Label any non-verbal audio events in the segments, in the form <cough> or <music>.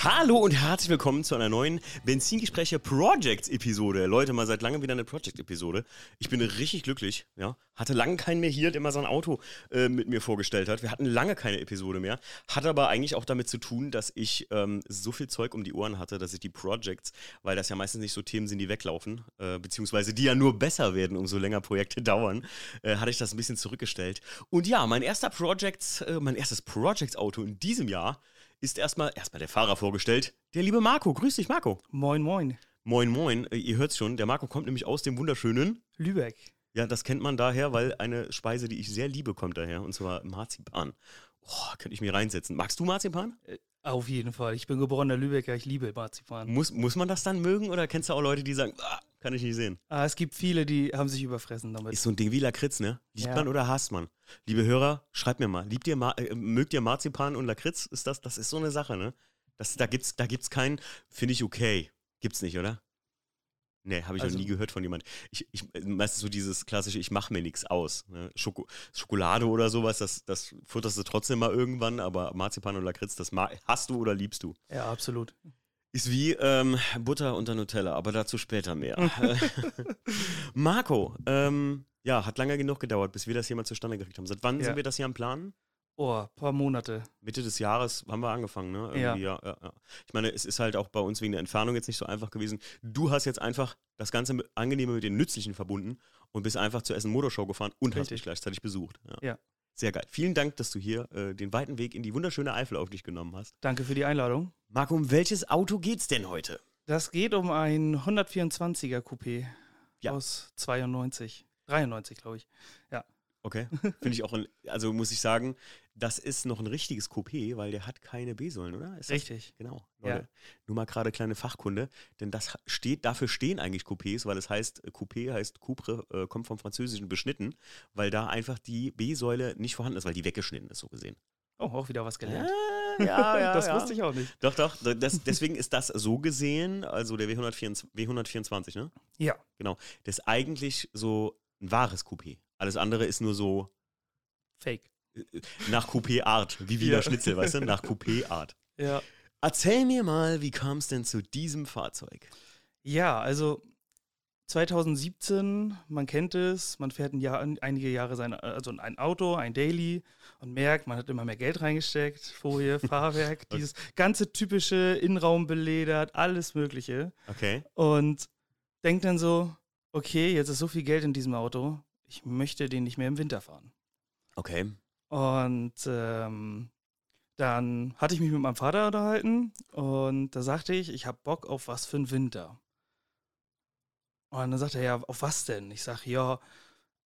Hallo und herzlich willkommen zu einer neuen Benzingespräche Projects Episode. Leute, mal seit langem wieder eine Project Episode. Ich bin richtig glücklich, ja. Hatte lange keinen mehr hier, der mal sein Auto äh, mit mir vorgestellt hat. Wir hatten lange keine Episode mehr. Hat aber eigentlich auch damit zu tun, dass ich ähm, so viel Zeug um die Ohren hatte, dass ich die Projects, weil das ja meistens nicht so Themen sind, die weglaufen, äh, beziehungsweise die ja nur besser werden, umso länger Projekte dauern, äh, hatte ich das ein bisschen zurückgestellt. Und ja, mein erster Projects, äh, mein erstes Projects-Auto in diesem Jahr ist erstmal erstmal der Fahrer vorgestellt. Der liebe Marco. Grüß dich, Marco. Moin, moin. Moin, moin. Äh, ihr hört's schon, der Marco kommt nämlich aus dem wunderschönen Lübeck. Ja, das kennt man daher, weil eine Speise, die ich sehr liebe, kommt daher. Und zwar Marzipan. Oh, könnte ich mir reinsetzen. Magst du Marzipan? Auf jeden Fall. Ich bin geborener Lübecker, ich liebe Marzipan. Muss, muss man das dann mögen oder kennst du auch Leute, die sagen, ah, kann ich nicht sehen? Ah, es gibt viele, die haben sich überfressen damit. Ist so ein Ding wie Lakritz, ne? Liebt ja. man oder hasst man? Liebe Hörer, schreibt mir mal. Liebt ihr, äh, mögt ihr Marzipan und Lakritz? Ist das, das ist so eine Sache, ne? Das, da gibt's, da gibt's keinen, finde ich okay. Gibt's nicht, oder? Nee, habe ich also, noch nie gehört von jemand. Ich, ich, meistens so dieses klassische, ich mache mir nichts aus. Ne? Schoko Schokolade oder sowas, das, das futterst du trotzdem mal irgendwann, aber Marzipan und Lakritz, das hast du oder liebst du? Ja, absolut. Ist wie ähm, Butter unter Nutella, aber dazu später mehr. <laughs> Marco, ähm, ja, hat lange genug gedauert, bis wir das hier mal zustande gekriegt haben. Seit wann ja. sind wir das hier am Planen? Oh, paar Monate. Mitte des Jahres haben wir angefangen, ne? Ja. Ja, ja, ja. Ich meine, es ist halt auch bei uns wegen der Entfernung jetzt nicht so einfach gewesen. Du hast jetzt einfach das Ganze mit, Angenehme mit den Nützlichen verbunden und bist einfach zur Essen Motorshow gefahren und Richtig. hast mich gleichzeitig besucht. Ja. Sehr geil. Vielen Dank, dass du hier äh, den weiten Weg in die wunderschöne Eifel auf dich genommen hast. Danke für die Einladung. Marco, um welches Auto geht's denn heute? Das geht um ein 124er Coupé aus 92. 93, glaube ich. Ja. Okay, <laughs> finde ich auch, ein, also muss ich sagen, das ist noch ein richtiges Coupé, weil der hat keine B-Säulen, oder? Ist Richtig. Das? Genau. Ja. Nur mal gerade kleine Fachkunde, denn das steht, dafür stehen eigentlich Coupés, weil es heißt, äh, Coupé heißt Coupre, äh, kommt vom Französischen beschnitten, weil da einfach die B-Säule nicht vorhanden ist, weil die weggeschnitten ist, so gesehen. Oh, auch wieder was gelernt. Ja, ja, <laughs> ja das ja. wusste ich auch nicht. Doch, doch. Das, deswegen ist das so gesehen, also der W124, W124, ne? Ja. Genau. Das ist eigentlich so ein wahres Coupé. Alles andere ist nur so. Fake. Nach Coupé-Art. Wie Wiener ja. Schnitzel, weißt du? Nach Coupé-Art. Ja. Erzähl mir mal, wie kam es denn zu diesem Fahrzeug? Ja, also 2017, man kennt es, man fährt ein Jahr, einige Jahre sein, also ein Auto, ein Daily und merkt, man hat immer mehr Geld reingesteckt, Folie, <laughs> Fahrwerk, okay. dieses ganze typische Innenraum beledert, alles Mögliche. Okay. Und denkt dann so, okay, jetzt ist so viel Geld in diesem Auto, ich möchte den nicht mehr im Winter fahren. Okay. Und ähm, dann hatte ich mich mit meinem Vater unterhalten und da sagte ich, ich habe Bock auf was für einen Winter. Und dann sagte er, ja, auf was denn? Ich sage, ja,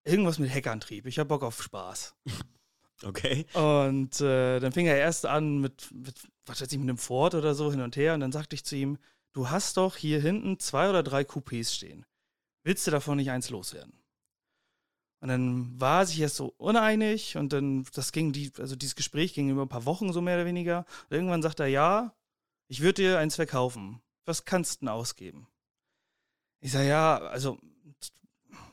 irgendwas mit Heckantrieb. Ich habe Bock auf Spaß. <laughs> Okay. Und äh, dann fing er erst an mit, mit, was weiß ich, mit einem Ford oder so hin und her. Und dann sagte ich zu ihm, du hast doch hier hinten zwei oder drei Coupés stehen. Willst du davon nicht eins loswerden? Und dann war sich erst so uneinig und dann, das ging, die, also dieses Gespräch ging über ein paar Wochen so mehr oder weniger. Und irgendwann sagt er, ja, ich würde dir eins verkaufen. Was kannst du denn ausgeben? Ich sage, ja, also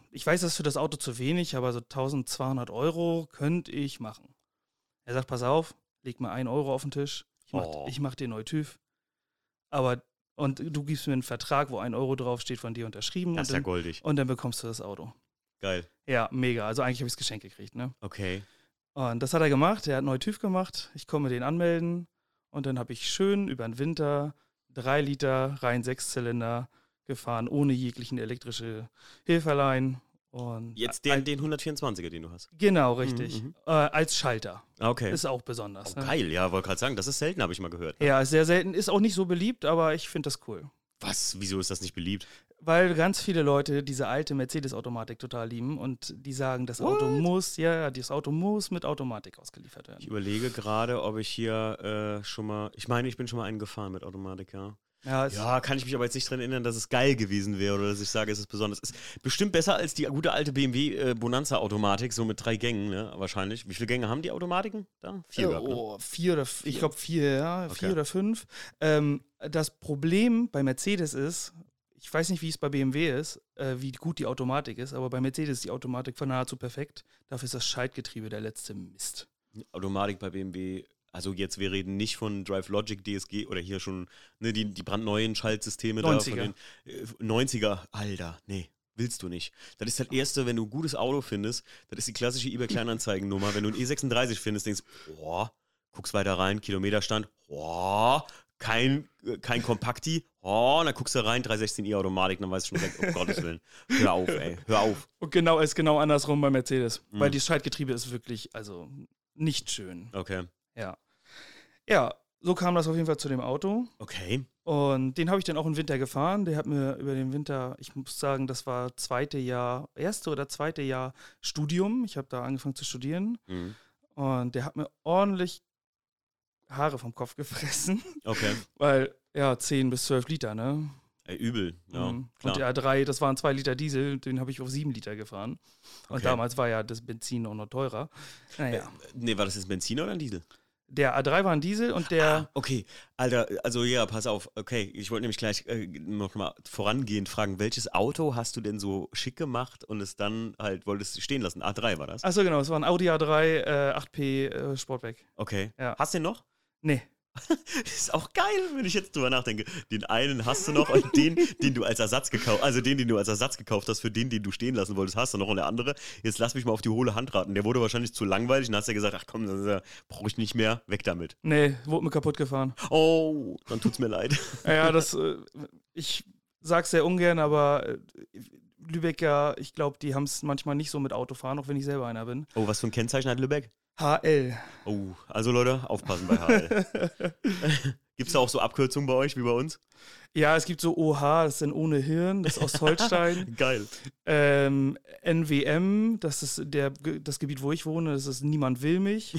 ich weiß, das ist für das Auto zu wenig, aber so 1200 Euro könnte ich machen. Er sagt, pass auf, leg mal ein Euro auf den Tisch. Ich mach, oh. ich mach dir neu TÜV. Aber, und du gibst mir einen Vertrag, wo ein Euro draufsteht, von dir unterschrieben. Das ist ja goldig. Und dann bekommst du das Auto. Geil. Ja, mega. Also eigentlich habe ich das Geschenk gekriegt, ne? Okay. Und das hat er gemacht. Er hat neu TÜV gemacht. Ich komme den anmelden. Und dann habe ich schön über den Winter drei Liter rein Sechszylinder gefahren, ohne jeglichen elektrische Hilferlein. Und Jetzt den, den 124er, den du hast. Genau, richtig. Mhm, mhm. äh, als Schalter. Okay. Ist auch besonders. Oh, ne? Geil, ja, wollte gerade sagen, das ist selten, habe ich mal gehört. Ne? Ja, sehr selten. Ist auch nicht so beliebt, aber ich finde das cool. Was? Wieso ist das nicht beliebt? Weil ganz viele Leute diese alte Mercedes-Automatik total lieben und die sagen, das What? Auto muss, ja, das Auto muss mit Automatik ausgeliefert werden. Ich überlege gerade, ob ich hier äh, schon mal, ich meine, ich bin schon mal einen gefahren mit Automatik, ja. Ja, ja, kann ich mich aber jetzt nicht dran erinnern, dass es geil gewesen wäre oder dass ich sage, es ist besonders. Es ist bestimmt besser als die gute alte BMW äh, Bonanza Automatik, so mit drei Gängen, ne? Wahrscheinlich. Wie viele Gänge haben die Automatiken da? Vier, äh, gehabt, ne? oh, vier oder vier. ich glaube vier, ja, okay. vier oder fünf. Ähm, das Problem bei Mercedes ist, ich weiß nicht, wie es bei BMW ist, äh, wie gut die Automatik ist, aber bei Mercedes ist die Automatik von nahezu perfekt. Dafür ist das Schaltgetriebe der letzte Mist. Automatik bei BMW also jetzt, wir reden nicht von Drive Logic, DSG oder hier schon ne, die, die brandneuen Schaltsysteme 90er. da von den äh, 90er. Alter, nee. Willst du nicht. Das ist das Erste, wenn du ein gutes Auto findest, das ist die klassische eBay-Kleinanzeigennummer. Wenn du ein E36 findest, denkst boah, guckst weiter rein, Kilometerstand, boah, kein, äh, kein Kompakti, oh, dann guckst du rein, 316i Automatik, dann weißt du schon direkt, um Gottes Willen. Hör auf, ey, hör auf. Und genau ist genau andersrum bei Mercedes. Mhm. Weil das Schaltgetriebe ist wirklich, also nicht schön. Okay. Ja. Ja, so kam das auf jeden Fall zu dem Auto. Okay. Und den habe ich dann auch im Winter gefahren. Der hat mir über den Winter, ich muss sagen, das war zweite Jahr, erste oder zweite Jahr Studium. Ich habe da angefangen zu studieren. Mhm. Und der hat mir ordentlich Haare vom Kopf gefressen. Okay. <laughs> Weil, ja, 10 bis 12 Liter, ne? Ey, übel, ja. Mhm. Klar. Und der A3, das waren 2 Liter Diesel, den habe ich auf 7 Liter gefahren. Und Okay. damals war ja das Benzin auch noch teurer. Naja. Äh, nee, war das jetzt Benziner oder ein Diesel? Der A3 war ein Diesel und der. Ah, okay, Alter, also ja, pass auf. Okay, ich wollte nämlich gleich äh, noch mal vorangehend fragen, welches Auto hast du denn so schick gemacht und es dann halt wolltest du stehen lassen? A3 war das? Achso, genau, es war ein Audi A3 äh, 8P äh, Sportback. Okay. Ja. Hast du den noch? Nee. <laughs> ist auch geil, wenn ich jetzt drüber nachdenke. Den einen hast du noch und den, den du als Ersatz gekauft, also den, den du als Ersatz gekauft hast, für den, den du stehen lassen wolltest, hast du noch und der andere. Jetzt lass mich mal auf die hohle Hand raten. Der wurde wahrscheinlich zu langweilig und hast ja gesagt, ach komm, das brauche ich nicht mehr, weg damit. Nee, wurde mir kaputt gefahren. Oh, dann tut's mir leid. <laughs> Ja, das, äh, ich sag's sehr ungern, aber äh, Lübecker, ich glaube, die haben es manchmal nicht so mit Autofahren, auch wenn ich selber einer bin. Oh, was für ein Kennzeichen hat Lübeck? HL. Oh, also Leute, aufpassen bei HL. <laughs> Gibt's da auch so Abkürzungen bei euch wie bei uns? Ja, es gibt so OH, das ist dann ohne Hirn, das ist Ostholstein. <laughs> Geil. ähm, NWM, das ist der, das Gebiet, wo ich wohne, das ist Niemand will mich.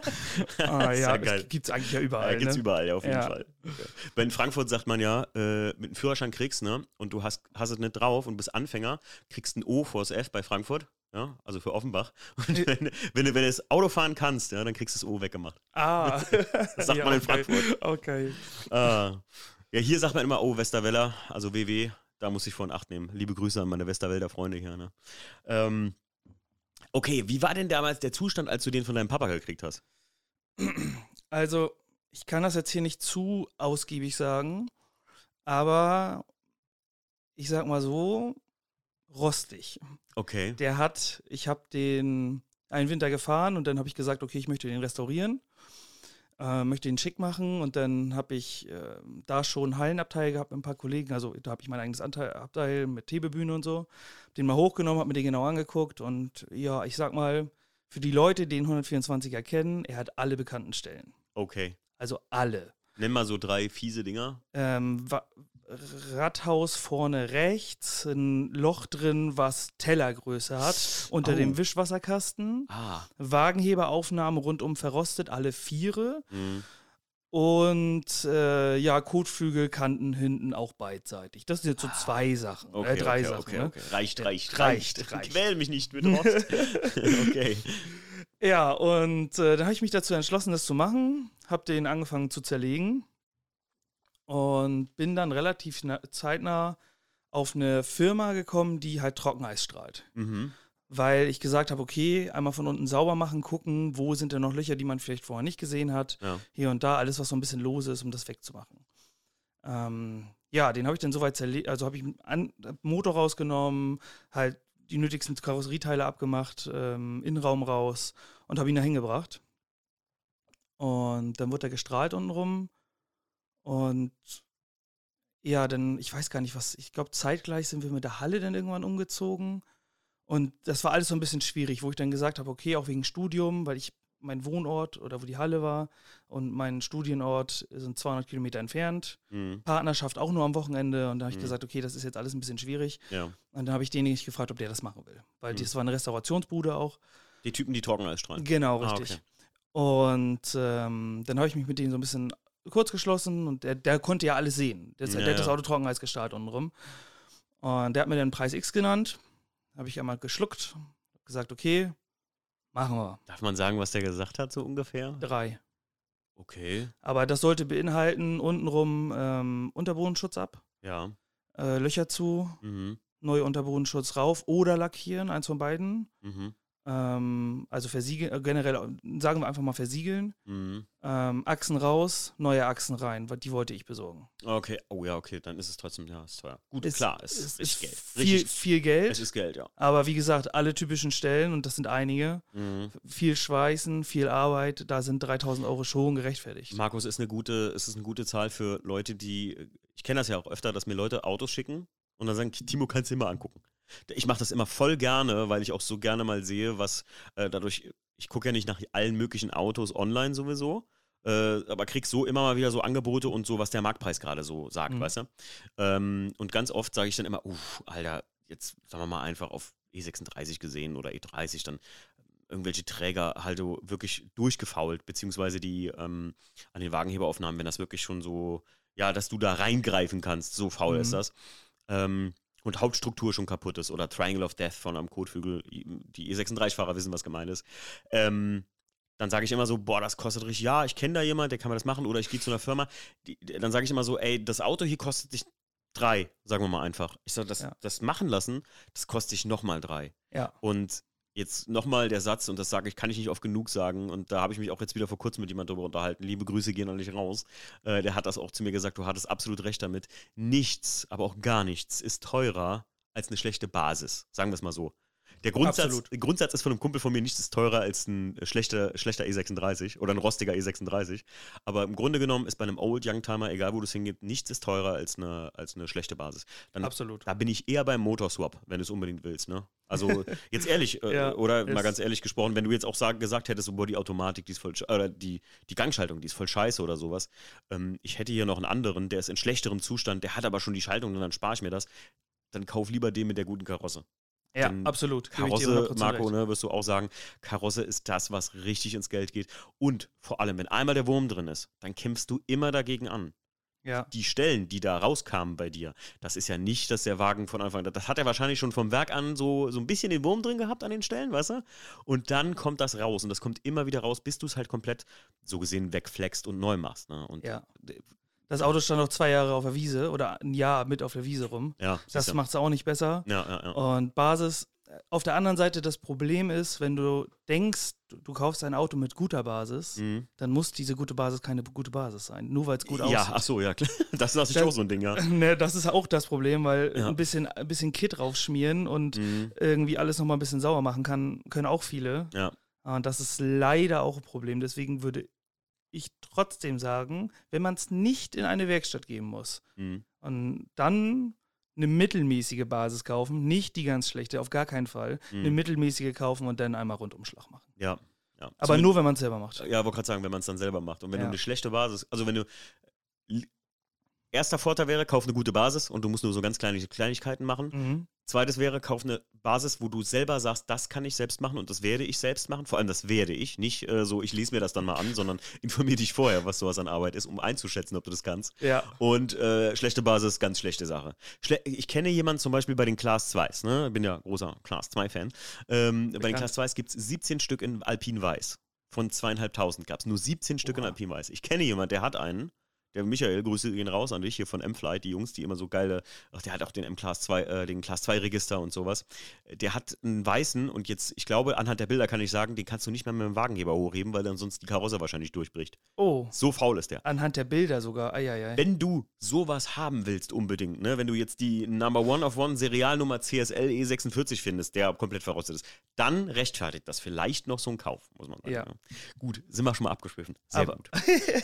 <laughs> ah, ja, ja geil. das gibt's eigentlich ja Ja, überall. gibt's ne? überall, ja, auf jeden Ja. Fall. Bei in Frankfurt sagt man ja, äh, mit einem Führerschein kriegst, ne, und du hast, hast es nicht drauf und bist Anfänger, kriegst ein O vors F bei Frankfurt, ja, also für Offenbach. <laughs> Und wenn, wenn, du, wenn du das Auto fahren kannst, ja, dann kriegst du das O weggemacht. Ah. <laughs> Das sagt man in okay. Frankfurt. Okay. Ah. Ja, hier sagt man immer, oh, Westerweller, also WW, da muss ich von Acht nehmen. Liebe Grüße an meine Westerwälder Freunde hier, ne. Ähm, okay, wie war denn damals der Zustand, als du den von deinem Papa gekriegt hast? Also, ich kann das jetzt hier nicht zu ausgiebig sagen, aber ich sag mal so, rostig. Okay. Der hat, ich habe den einen Winter gefahren und dann habe ich gesagt, okay, ich möchte den restaurieren, äh, möchte ihn schick machen und dann habe ich äh, da schon Hallenabteil gehabt mit ein paar Kollegen, also da habe ich mein eigenes Anteil, Abteil mit Hebebühne und so, hab den mal hochgenommen, habe mir den genau angeguckt und ja, ich sag mal, für die Leute, die den 124er kennen, er hat alle bekannten Stellen. Okay. Also alle. Nenn mal so drei fiese Dinger. Ähm, Radhaus vorne rechts, ein Loch drin, was Tellergröße hat, unter Oh. dem Wischwasserkasten. Ah. Wagenheberaufnahme rundum verrostet, alle Viere. Mhm. Und äh, ja, Kotflügelkanten hinten auch beidseitig. Das sind jetzt so zwei Sachen, Okay, äh, drei okay, Sachen. okay, ne? okay. Reicht, reicht, reicht, reicht. reicht. Quäl mich nicht mit Rost. <laughs> okay. Ja, und äh, dann habe ich mich dazu entschlossen, das zu machen. Habe den angefangen zu zerlegen und bin dann relativ na- zeitnah auf eine Firma gekommen, die halt Trockeneis strahlt. Mhm. Weil ich gesagt habe, okay, einmal von unten sauber machen, gucken, wo sind denn noch Löcher, die man vielleicht vorher nicht gesehen hat. Ja. Hier und da, alles, was so ein bisschen lose ist, um das wegzumachen. Ähm, ja, den habe ich dann soweit zerlegt, also habe ich an, Motor rausgenommen, halt die nötigsten Karosserieteile abgemacht, ähm, Innenraum raus und habe ihn da hingebracht. Und dann wurde er gestrahlt untenrum. Und ja, dann, ich weiß gar nicht, was, ich glaube, zeitgleich sind wir mit der Halle dann irgendwann umgezogen. Und das war alles so ein bisschen schwierig, wo ich dann gesagt habe, okay, auch wegen Studium, weil ich mein Wohnort oder wo die Halle war und mein Studienort sind 200 Kilometer entfernt. Mhm. Partnerschaft auch nur am Wochenende. Und da habe ich Mhm. gesagt, okay, das ist jetzt alles ein bisschen schwierig. Ja. Und dann habe ich denjenigen gefragt, ob der das machen will. Weil Mhm. das war eine Restaurationsbude auch. Die Typen, die Trockeneis strahlen. Genau, Ah, richtig. okay. Und ähm, dann habe ich mich mit denen so ein bisschen kurz geschlossen und der, der konnte ja alles sehen. Der, Ja, der hat das. Auto Trockeneis gestrahlt untenrum. Und der hat mir dann Preis X genannt. Habe ich einmal geschluckt, gesagt, okay, machen wir. Darf man sagen, was der gesagt hat, so ungefähr? Drei. Okay. Aber das sollte beinhalten, untenrum ähm, Unterbodenschutz ab, Ja. äh, Löcher zu, Mhm. neue Unterbodenschutz rauf oder lackieren, eins von beiden. Mhm. Ähm, also versiegeln, äh, generell, äh, sagen wir einfach mal versiegeln. Mhm. Ähm, Achsen raus, neue Achsen rein, die wollte ich besorgen. Okay, oh ja, okay, dann ist es trotzdem, ja, ist teuer. Gut, Ist- klar, es Es ist, ist Geld. viel, Richtig, viel Geld, es ist Geld, ja. aber wie gesagt, alle typischen Stellen, und das sind einige, Mhm. viel Schweißen, viel Arbeit, da sind 3000 Euro schon gerechtfertigt. Markus, ist eine gute, es ist eine gute Zahl für Leute, die, ich kenne das ja auch öfter, dass mir Leute Autos schicken und dann sagen, Timo, kannst du dir mal angucken. Ich mache das immer voll gerne, weil ich auch so gerne mal sehe, was äh, dadurch, ich gucke ja nicht nach allen möglichen Autos online sowieso, äh, aber krieg so immer mal wieder so Angebote und so, was der Marktpreis gerade so sagt, Mhm. weißt du? Ähm, und ganz oft sage ich dann immer, uff, Alter, jetzt sagen wir mal einfach auf E36 gesehen oder E30 dann irgendwelche Träger halt so wirklich durchgefault, beziehungsweise die ähm, an den Wagenheberaufnahmen, wenn das wirklich schon so, ja, dass du da reingreifen kannst, so faul Mhm. ist das. Ähm, und Hauptstruktur schon kaputt ist oder Triangle of Death von einem Kotflügel, die E36-Fahrer wissen, was gemeint ist. Ähm, dann sage ich immer so, boah, das kostet richtig, ja, ich kenne da jemand, der kann mir das machen oder ich gehe zu einer Firma. Die, dann sage ich immer so, ey, das Auto hier kostet dich drei, sagen wir mal einfach. Ich sage, das, Ja. das machen lassen, das kostet dich nochmal drei. Ja. Und jetzt nochmal der Satz, und das sage ich, kann ich nicht oft genug sagen, und da habe ich mich auch jetzt wieder vor kurzem mit jemandem darüber unterhalten. Liebe Grüße gehen noch nicht raus. Äh, der hat das auch zu mir gesagt, du hattest absolut recht damit. Nichts, aber auch gar nichts ist teurer als eine schlechte Basis. Sagen wir es mal so. Der Grundsatz, der Grundsatz ist von einem Kumpel von mir, nichts ist teurer als ein schlechter, schlechter E36 oder ein rostiger E36. Aber im Grunde genommen ist bei einem Old Youngtimer, egal wo das hingeht, nichts ist teurer als eine, als eine schlechte Basis. Dann Absolut. da bin ich eher beim Motorswap, wenn du es unbedingt willst, ne? Also <laughs> jetzt ehrlich, äh, Ja, oder mal ganz ehrlich gesprochen, wenn du jetzt auch sag, gesagt hättest, so, boah, die Automatik, die ist voll, oder die, die Gangschaltung, die ist voll scheiße oder sowas. Ähm, ich hätte hier noch einen anderen, der ist in schlechterem Zustand, der hat aber schon die Schaltung und dann spare ich mir das. Dann kauf lieber den mit der guten Karosse. Ja, Denn absolut. Karosse, 100% Marco, recht. ne, wirst du auch sagen, Karosse ist das, was richtig ins Geld geht. Und vor allem, wenn einmal der Wurm drin ist, dann kämpfst du immer dagegen an Ja. die Stellen, die da rauskamen bei dir, das ist ja nicht, dass der Wagen von Anfang an, das hat er wahrscheinlich schon vom Werk an so, so ein bisschen den Wurm drin gehabt an den Stellen, weißt du? Und dann kommt das raus und das kommt immer wieder raus, bis du es halt komplett so gesehen wegflext und neu machst. Ne? Und Ja. Das Auto stand noch zwei Jahre auf der Wiese oder ein Jahr mit auf der Wiese rum. ja, Das macht es auch nicht besser. ja, ja, ja. Und Basis, auf der anderen Seite, das Problem ist, wenn du denkst, du, kaufst ein Auto mit guter Basis, Mhm. dann muss diese gute Basis keine gute Basis sein. Nur weil es gut ja, aussieht. ach so, ja, klar. <laughs> Das ist natürlich auch so ein Ding, ja. <laughs> Ne, das ist auch das Problem, weil Ja. ein, bisschen, ein bisschen Kit draufschmieren und Mhm. irgendwie alles nochmal ein bisschen sauer machen kann, können auch viele. Ja. Und das ist leider auch ein Problem. Deswegen würde ich trotzdem sagen, wenn man es nicht in eine Werkstatt geben muss Mhm. und dann eine mittelmäßige Basis kaufen, nicht die ganz schlechte, auf gar keinen Fall, eine Mhm. mittelmäßige kaufen und dann einmal Rundumschlag machen. Ja. ja. Aber Zumindest- nur, wenn man es selber macht. Ja, wollte gerade sagen, wenn man es dann selber macht. Und wenn Ja. du eine schlechte Basis, also wenn du. Erster Vorteil wäre, kauf eine gute Basis und du musst nur so ganz kleine Kleinigkeiten machen. Mhm. Zweites wäre, kauf eine Basis, wo du selber sagst, das kann ich selbst machen und das werde ich selbst machen. Vor allem das werde ich. Nicht äh, so, ich lese mir das dann mal an, sondern <laughs> informier dich vorher, was sowas an Arbeit ist, um einzuschätzen, ob du das kannst. Ja. Und äh, schlechte Basis, ganz schlechte Sache. Schle ich kenne jemanden zum Beispiel bei den Class 2s, ne? Ich bin ja großer Class 2-Fan. Ähm, bei den. Class 2s gibt es 17 Stück in Alpin Weiß. Von zweieinhalbtausend gab es nur 17 Stück in Oha. Alpin Weiß. Ich kenne jemanden, der hat einen. Der Michael, Grüße gehen raus an dich hier von M-Flight, die Jungs, die immer so geile, ach, der hat auch den M-Class 2, äh, den Class 2 Register und sowas. Der hat einen weißen und jetzt, ich glaube, anhand der Bilder kann ich sagen, den kannst du nicht mehr mit dem Wagenheber hochheben, weil dann sonst die Karosse wahrscheinlich durchbricht. Oh, So faul ist der. anhand der Bilder sogar. Eieiei. Wenn du sowas haben willst, unbedingt, ne? wenn du jetzt die Number One of One Serialnummer CSL E46 findest, der komplett verrostet ist, dann rechtfertigt das vielleicht noch so ein Kauf, muss man sagen. Ja. ne? Gut, sind wir schon mal abgeschwiffen. Sehr Aber- gut.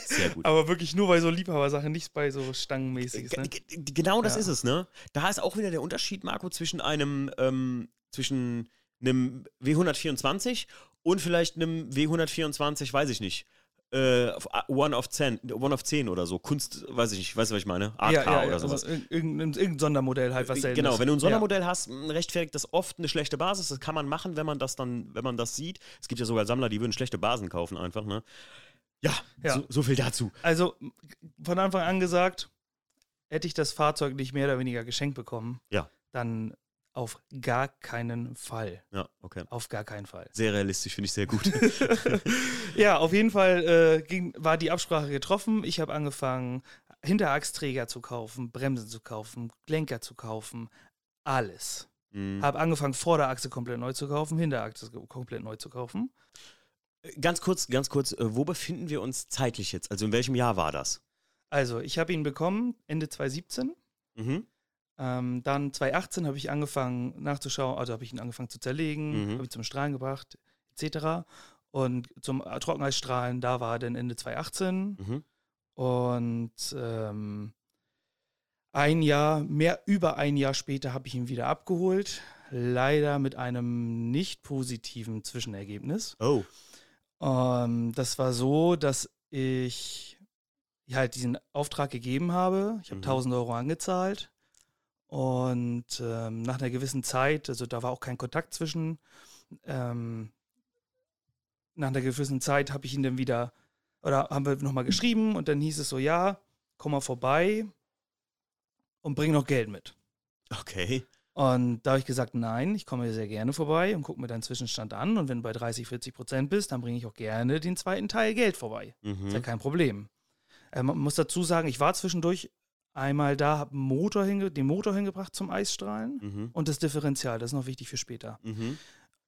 Sehr gut. <laughs> Aber wirklich nur bei so Liebhabersachen, nicht bei so Stangenmäßiges, ne? Genau das Ja. ist es, ne? Da ist auch wieder der Unterschied, Marco, zwischen einem, ähm, zwischen einem W124 und vielleicht einem W124, weiß ich nicht. Äh, One of 10, One of 10 oder so. Kunst, weiß ich nicht, weißt du, was ich meine? Art ja, ja, ja, oder sowas. Also irg- irgendein, irgendein Sondermodell halt, was selten Genau, ist. wenn du ein Ja. Sondermodell hast, rechtfertigt das oft eine schlechte Basis. Das kann man machen, wenn man das dann, wenn man das sieht. Es gibt ja sogar Sammler, die würden schlechte Basen kaufen einfach, ne? Ja, Ja. So, so viel dazu. Also von Anfang an gesagt, hätte ich das Fahrzeug nicht mehr oder weniger geschenkt bekommen, Ja. dann auf gar keinen Fall. Ja, okay. Auf gar keinen Fall. Sehr realistisch, finde ich sehr gut. <laughs> Ja, auf jeden Fall äh, ging, war die Absprache getroffen. Ich habe angefangen, Hinterachsträger zu kaufen, Bremsen zu kaufen, Lenker zu kaufen, alles. Mhm. Habe angefangen, Vorderachse komplett neu zu kaufen, Hinterachse komplett neu zu kaufen. Ganz kurz, ganz kurz, äh, wo befinden wir uns zeitlich jetzt? Also in welchem Jahr war das? Also, ich habe ihn bekommen Ende 2017. Mhm. Ähm, dann 2018 habe ich angefangen nachzuschauen, also habe ich ihn angefangen zu zerlegen, Mhm. habe ich zum Strahlen gebracht, etc. Und zum äh, Trockeneisstrahlen, da war er dann Ende 2018. Mhm. Und ähm, ein Jahr, mehr über ein Jahr später habe ich ihn wieder abgeholt. Leider mit einem nicht positiven Zwischenergebnis. Oh. Ähm, das war so, dass ich halt diesen Auftrag gegeben habe. Ich habe Mhm. 1000 Euro angezahlt. Und ähm, nach einer gewissen Zeit, also da war auch kein Kontakt zwischen, ähm, nach einer gewissen Zeit habe ich ihn dann wieder, oder haben wir nochmal geschrieben und dann hieß es so, ja, komm mal vorbei und bring noch Geld mit. Okay. Und da habe ich gesagt, nein, ich komme sehr gerne vorbei und gucke mir deinen Zwischenstand an. Und wenn du bei 30, 40 Prozent bist, dann bringe ich auch gerne den zweiten Teil Geld vorbei. Ist ja Mhm. kein Problem. Äh, man muss dazu sagen, ich war zwischendurch einmal da, habe Motor den Motor hingebracht zum Eisstrahlen Mhm. und das Differential, das ist noch wichtig für später. Mhm.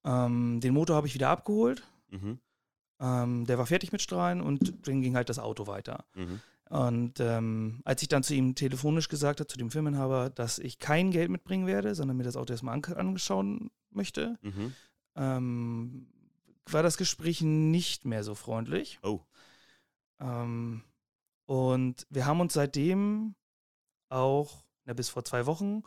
Ähm, den Motor habe ich wieder abgeholt. Mhm. Ähm, der war fertig mit Strahlen und dann ging halt das Auto weiter. Und ähm, als ich dann zu ihm telefonisch gesagt habe, zu dem Firmenhaber, dass ich kein Geld mitbringen werde, sondern mir das Auto erstmal an angeschauen möchte, Mhm. ähm, war das Gespräch nicht mehr so freundlich. Oh. Ähm, und wir haben uns seitdem auch, na, bis vor zwei Wochen,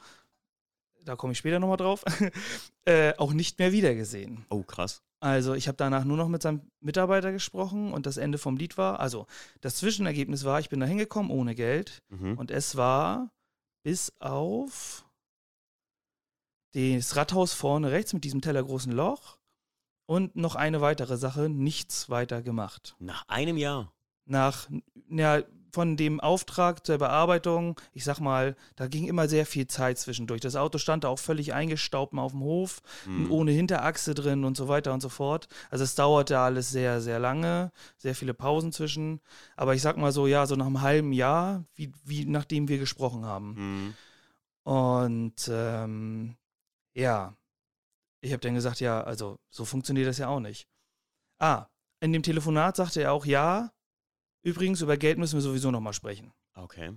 da komme ich später nochmal drauf, <laughs> äh, auch nicht mehr wiedergesehen. Oh, krass. Also ich habe danach nur noch mit seinem Mitarbeiter gesprochen und das Ende vom Lied war, also das Zwischenergebnis war, ich bin da hingekommen ohne Geld Mhm. und es war bis auf das Rathaus vorne rechts mit diesem tellergroßen Loch und noch eine weitere Sache, nichts weiter gemacht. Nach einem Jahr. Nach, ja, von dem Auftrag zur Bearbeitung, ich sag mal, da ging immer sehr viel Zeit zwischendurch. Das Auto stand da auch völlig eingestaubt auf dem Hof, Mhm. ohne Hinterachse drin und so weiter und so fort. Also es dauerte alles sehr, sehr lange, sehr viele Pausen zwischen. Aber ich sag mal so, ja, so nach einem halben Jahr, wie, wie nachdem wir gesprochen haben. Mhm. Und ähm, ja, ich habe dann gesagt, ja, also so funktioniert das ja auch nicht. Ah, in dem Telefonat sagte er auch, ja, übrigens, über Geld müssen wir sowieso nochmal sprechen. Okay.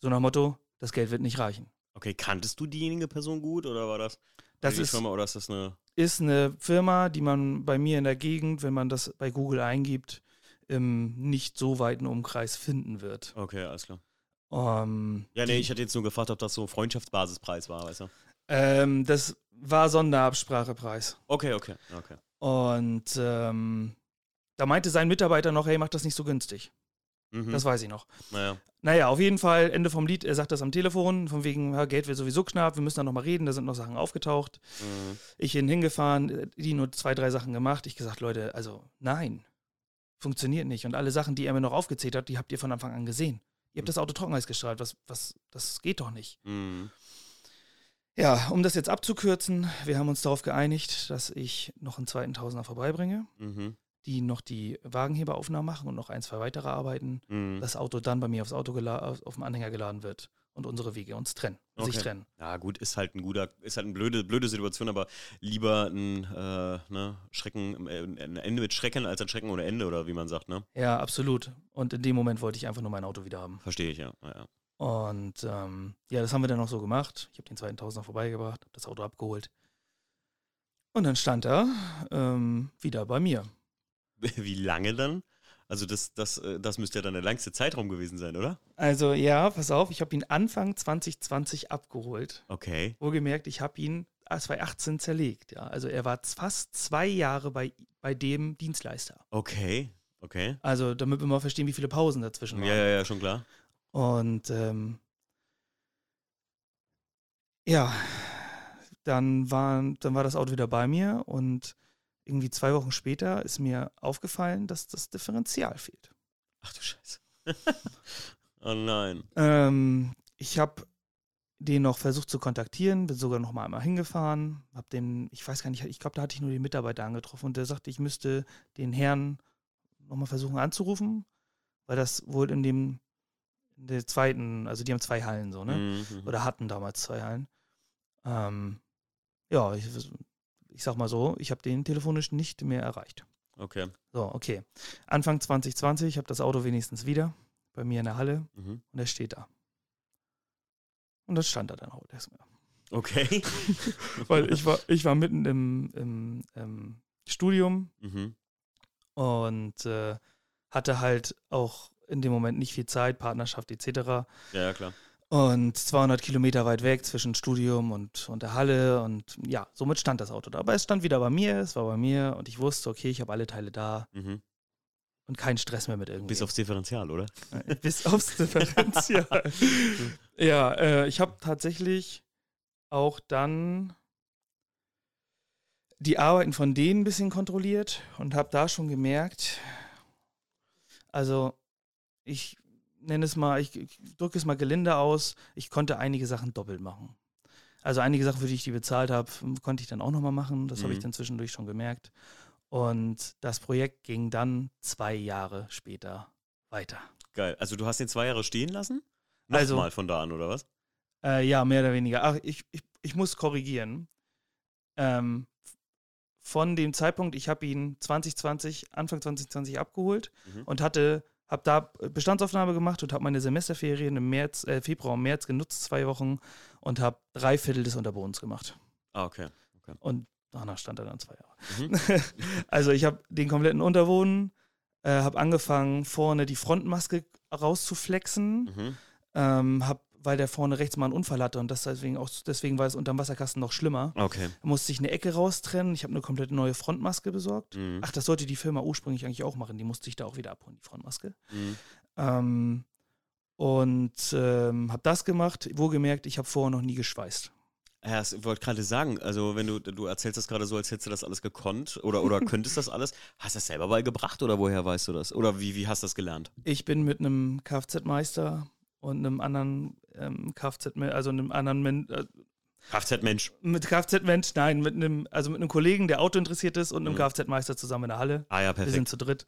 So nach Motto, das Geld wird nicht reichen. Okay, kanntest du diejenige Person gut oder war das Das die ist, Firma oder ist das eine. ist eine Firma, die man bei mir in der Gegend, wenn man das bei Google eingibt, im nicht so weiten Umkreis finden wird. Okay, alles klar. Ähm, Ja, nee, die- ich hatte jetzt nur gefragt, ob das so Freundschaftsbasispreis war, weißt du? ähm, das war Sonderabsprachepreis. Okay, okay, okay. Und ähm, da meinte sein Mitarbeiter noch, hey, mach das nicht so günstig. Mhm. Das weiß ich noch. naja. Naja, auf jeden Fall, Ende vom Lied, er sagt das am Telefon, von wegen, ja, Geld wird sowieso knapp, wir müssen da nochmal reden, da sind noch Sachen aufgetaucht. Mhm. Ich bin hingefahren, äh, die nur zwei, drei Sachen gemacht. Ich gesagt, Leute, also nein, funktioniert nicht. Und alle Sachen, die er mir noch aufgezählt hat, die habt ihr von Anfang an gesehen. Ihr habt das Auto Trockeneis gestrahlt, was, was, das geht doch nicht. Mhm. Ja, um das jetzt abzukürzen, wir haben uns darauf geeinigt, dass ich noch einen zweiten Tausender vorbeibringe, Mhm. Die noch die Wagenheberaufnahmen machen und noch ein, zwei weitere Arbeiten. Mhm. Das Auto dann bei mir aufs Auto auf, auf dem Anhänger geladen wird und unsere Wege uns trennen, sich Okay. trennen. Ja, gut, ist halt ein guter, ist halt eine blöde, blöde Situation, aber lieber ein äh, ne, Schrecken, äh, ein Ende mit Schrecken als ein Schrecken ohne Ende, oder wie man sagt, ne? Ja, absolut. Und in dem Moment wollte ich einfach nur mein Auto wieder haben. Verstehe ich, ja. ja, ja. Und ähm, ja, das haben wir dann auch so gemacht. Ich habe den zweiten Tausender vorbeigebracht, habe das Auto abgeholt. Und dann stand er ähm, wieder bei mir. <laughs> Wie lange dann? Also das, das, äh, das müsste ja dann der längste Zeitraum gewesen sein, oder? Also ja, pass auf, ich habe ihn Anfang 2020 abgeholt. Okay. Wohlgemerkt, ich habe ihn ah, 2018 zerlegt. Ja. Also er war fast zwei Jahre bei, bei dem Dienstleister. Okay. Okay. Also damit wir mal verstehen, wie viele Pausen dazwischen Ja, waren. ja, ja, schon klar. Und ähm, ja, dann war, dann war das Auto wieder bei mir und irgendwie zwei Wochen später ist mir aufgefallen, dass das Differential fehlt. Ach du Scheiße. <laughs> oh nein. Ähm, ich habe den noch versucht zu kontaktieren, bin sogar noch mal einmal hingefahren, habe den, ich weiß gar nicht, ich glaube, da hatte ich nur den Mitarbeiter angetroffen und der sagte, ich müsste den Herrn noch mal versuchen anzurufen, weil das wohl in dem in der zweiten, also die haben zwei Hallen so, ne? Mhm. oder hatten damals zwei Hallen. Ähm, ja, ich, ich sag mal so, ich habe den telefonisch nicht mehr erreicht. Okay. So, okay. Anfang 2020, ich habe das Auto wenigstens wieder bei mir in der Halle Mhm. und er steht da. Und das stand da dann auch erstmal. Okay. <laughs> Weil ich war, ich war mitten im, im, im Studium Mhm. und äh, hatte halt auch in dem Moment nicht viel Zeit, Partnerschaft etc. Ja, ja, klar. Und 200 Kilometer weit weg zwischen Studium und, und der Halle. Und ja, somit stand das Auto da. Aber es stand wieder bei mir, es war bei mir und ich wusste, okay, ich habe alle Teile da Mhm. und keinen Stress mehr mit irgendwie. Bis aufs Differential, oder? <laughs> Bis aufs Differential. <laughs> ja, äh, ich habe tatsächlich auch dann die Arbeiten von denen ein bisschen kontrolliert und habe da schon gemerkt, also ich nenne es mal, ich, ich drücke es mal gelinde aus, ich konnte einige Sachen doppelt machen. Also einige Sachen, für die ich die bezahlt habe, konnte ich dann auch nochmal machen. Das habe ich Mhm. dann zwischendurch schon gemerkt. Und das Projekt ging dann zwei Jahre später weiter. Geil. Also du hast den zwei Jahre stehen lassen? Also- Nochmal von da an, oder was? Äh, ja, mehr oder weniger. Ach, ich, ich, ich muss korrigieren. Ähm, von dem Zeitpunkt, ich habe ihn 2020, Anfang 2020 abgeholt Mhm. und hatte, habe da Bestandsaufnahme gemacht und habe meine Semesterferien im März, äh, Februar und März genutzt, zwei Wochen und habe drei Viertel des Unterbodens gemacht. Ah, okay. Und danach stand er dann zwei Jahre. Mhm. <laughs> also ich habe den kompletten Unterboden, äh, habe angefangen, vorne die Frontmaske rauszuflexen. Mhm. Ähm, hab, weil der vorne rechts mal einen Unfall hatte und das deswegen auch deswegen war es unterm Wasserkasten noch schlimmer. Okay. Da musste ich eine Ecke raustrennen. Ich habe eine komplett neue Frontmaske besorgt. Mhm. Ach, das sollte die Firma ursprünglich eigentlich auch machen. Die musste ich da auch wieder abholen, die Frontmaske. Mhm. Ähm, und ähm, habe das gemacht. Wohlgemerkt, ich habe vorher noch nie geschweißt. Ja, ich wollte gerade sagen, also wenn du, du erzählst das gerade so, als hättest du das alles gekonnt oder, oder <laughs> könntest das alles. Hast du das selber beigebracht oder woher weißt du das? Oder wie, wie hast du das gelernt? Ich bin mit einem Kfz-Meister und einem anderen ähm, Kfz, also einem anderen Men äh, Kfz-Mensch. mit Kfz-Mensch, nein, mit einem, also mit einem Kollegen, der Auto interessiert ist und einem Mhm. Kfz-Meister zusammen in der Halle. Ah ja, Wir sind perfekt. zu dritt.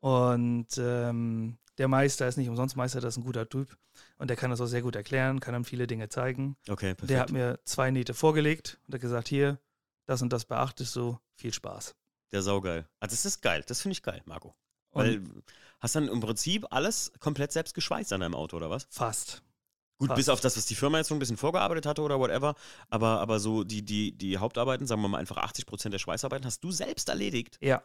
Und ähm, der Meister ist nicht umsonst Meister, das ist ein guter Typ. Und der kann das auch sehr gut erklären, kann einem viele Dinge zeigen. Okay, perfekt. Der hat mir zwei Nähte vorgelegt und hat gesagt, hier, das und das beachtest du, viel Spaß. Der saugeil. Ah, das ist geil. Das finde ich geil, Marco. Und Weil hast dann im Prinzip alles komplett selbst geschweißt an deinem Auto, oder was? fast. Gut, Fast. bis auf das, was die Firma jetzt so ein bisschen vorgearbeitet hatte oder whatever. Aber, aber so die, die, die Hauptarbeiten, sagen wir mal einfach 80% der Schweißarbeiten, hast du selbst erledigt. Ja,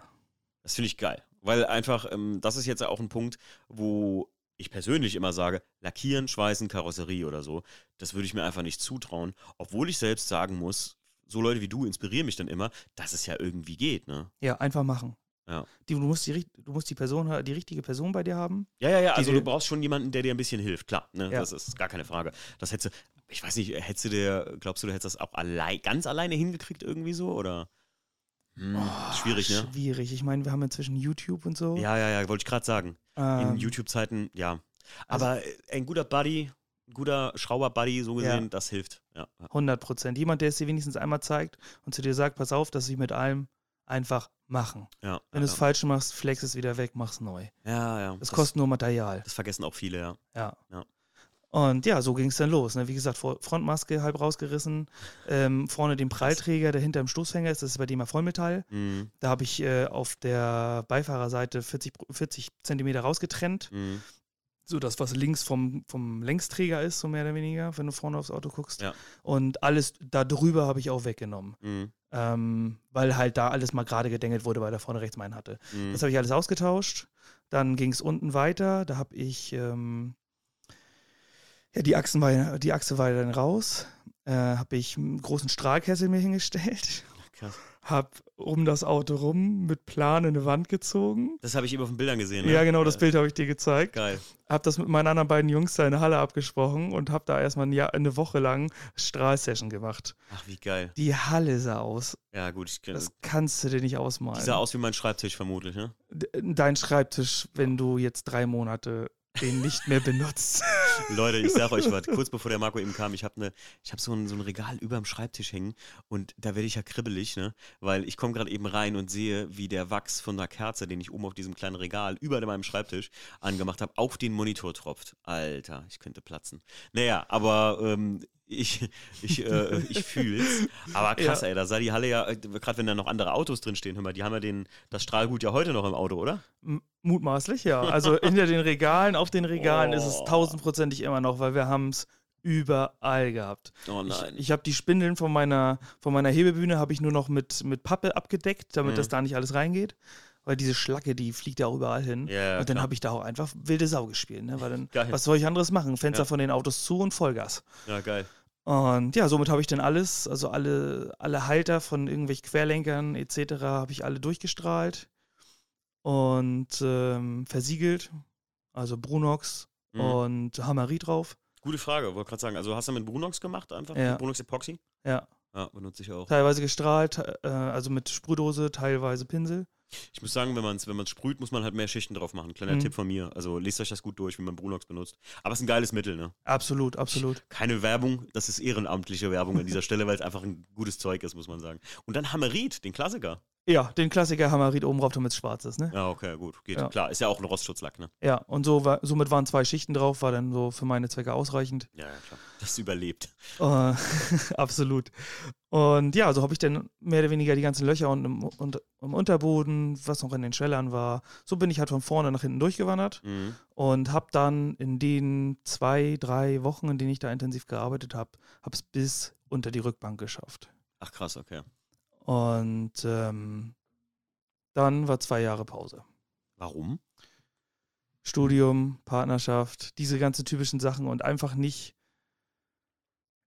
Das finde ich geil. Weil einfach, ähm, das ist jetzt auch ein Punkt, wo ich persönlich immer sage, lackieren, schweißen, Karosserie oder so, das würde ich mir einfach nicht zutrauen. Obwohl ich selbst sagen muss, so Leute wie du inspirieren mich dann immer, dass es ja irgendwie geht, ne? ja, einfach machen. Ja. Die, du, musst die, du musst die Person, die richtige Person bei dir haben. Ja, ja, ja, also du brauchst schon jemanden, der dir ein bisschen hilft, klar, ne? Ja. Das ist gar keine Frage. Das hättest du, ich weiß nicht, hättest du dir, glaubst du, du hättest das auch allein, ganz alleine hingekriegt irgendwie so, oder? Hm, Oh, schwierig, ne? Schwierig. Ich meine, wir haben inzwischen YouTube und so. Ja, ja, ja, wollte ich gerade sagen. In Ähm, YouTube-Zeiten, ja. also- Aber äh, ein guter Buddy, ein guter Schrauber-Buddy, so Ja. gesehen, das hilft. Ja. ja. 100 Prozent. Jemand, der es dir wenigstens einmal zeigt und zu dir sagt, pass auf, dass sie mit allem einfach machen. ja Wenn du es ja, falsch machst, flex es wieder weg, mach's neu. ja, ja. Es Das, kostet nur Material. das vergessen auch viele, ja. Ja. Ja. Und ja, so ging es dann los. Ne? Wie gesagt, Frontmaske halb rausgerissen, ähm, vorne den Prallträger, der hinter dem Stoßfänger ist, das ist bei dem ja Vollmetall. Mhm. Da habe ich äh, auf der Beifahrerseite 40, Pro- 40 Zentimeter rausgetrennt, Mhm. So das, was links vom, vom Längsträger ist, so mehr oder weniger, wenn du vorne aufs Auto guckst. Ja. Und alles da drüber habe ich auch weggenommen. Mhm. Ähm, weil halt da alles mal gerade gedengelt wurde, weil da vorne rechts meinen hatte. Mhm. Das habe ich alles ausgetauscht. Dann ging es unten weiter. Da habe ich ähm, ja, die, Achsen war, die Achse war dann raus. Äh, habe ich einen großen Strahlkessel mir hingestellt. Krass. Habe um das Auto rum mit Plan in eine Wand gezogen. Das habe ich eben auf den Bildern gesehen. Ne? Ja, genau, das Bild habe ich dir gezeigt. Geil. Habe das mit meinen anderen beiden Jungs da in der Halle abgesprochen und habe da erstmal ein Jahr, eine Woche lang Strahlsession gemacht. Ach, wie geil. Die Halle sah aus. Ja, gut, ich kenne Das kannst du dir nicht ausmalen. Die sah aus wie mein Schreibtisch vermutlich, ne? Dein Schreibtisch, wenn du jetzt drei Monate den nicht mehr benutzt. <laughs> Leute, ich sag euch was, kurz bevor der Marco eben kam, ich habe ne, hab so, ein, so ein Regal über dem Schreibtisch hängen und da werde ich ja kribbelig, ne? Weil ich komme gerade eben rein und sehe, wie der Wachs von der Kerze, den ich oben auf diesem kleinen Regal über meinem Schreibtisch angemacht habe, auf den Monitor tropft. Alter, ich könnte platzen. Naja, aber ähm, Ich, ich, äh, ich <laughs> fühl's. Aber krass, ja. ey, da sah die Halle ja, äh, gerade wenn da noch andere Autos drinstehen, hör mal, die haben ja den, das Strahlgut ja heute noch im Auto, oder? M mutmaßlich, ja. Also <laughs> hinter den Regalen, auf den Regalen oh. ist es oh. tausendprozentig immer noch, weil wir haben es überall gehabt. Oh nein. Ich, ich habe die Spindeln von meiner, von meiner Hebebühne habe ich nur noch mit, mit Pappe abgedeckt, damit mhm. das da nicht alles reingeht. Weil diese Schlacke, die fliegt ja auch überall hin. Ja, und dann habe ich da auch einfach wilde Sau gespielt. Ne? Weil dann, <laughs> was soll ich anderes machen? Fenster ja. von den Autos zu und Vollgas. Ja, geil. Und ja, somit habe ich dann alles, also alle, alle Halter von irgendwelchen Querlenkern etc. habe ich alle durchgestrahlt und ähm, versiegelt. Also Brunox mhm. und Hamari drauf. Gute Frage, wollte gerade sagen. Also hast du mit Brunox gemacht einfach? Ja. Brunox Epoxy? Ja. Ja, benutze ich auch. Teilweise gestrahlt, äh, also mit Sprühdose, teilweise Pinsel. Ich muss sagen, wenn man es wenn sprüht, muss man halt mehr Schichten drauf machen. Kleiner mhm. Tipp von mir. Also lest euch das gut durch, wie man Brunox benutzt. Aber es ist ein geiles Mittel, ne? Absolut, absolut. Keine Werbung, das ist ehrenamtliche Werbung an dieser Stelle, weil es einfach ein gutes Zeug ist, muss man sagen. Und dann Hammerit, den Klassiker. Ja, den Klassiker Hammerit oben drauf, damit es schwarz ist, ne? Ja, okay, gut. Geht. Ja. Klar, ist ja auch ein Rostschutzlack, ne? Ja, und so war, somit waren zwei Schichten drauf, war dann so für meine Zwecke ausreichend. Ja, ja, klar. Das überlebt. Uh, <laughs> absolut. Und ja, so habe ich dann mehr oder weniger die ganzen Löcher und im, und im, Unterboden, was noch in den Schwellern war, so bin ich halt von vorne nach hinten durchgewandert mhm. und habe dann in den zwei, drei Wochen, in denen ich da intensiv gearbeitet habe, habe es bis unter die Rückbank geschafft. Ach krass, okay. Und ähm, dann war zwei Jahre Pause. Warum? Studium, Partnerschaft, diese ganzen typischen Sachen und einfach nicht.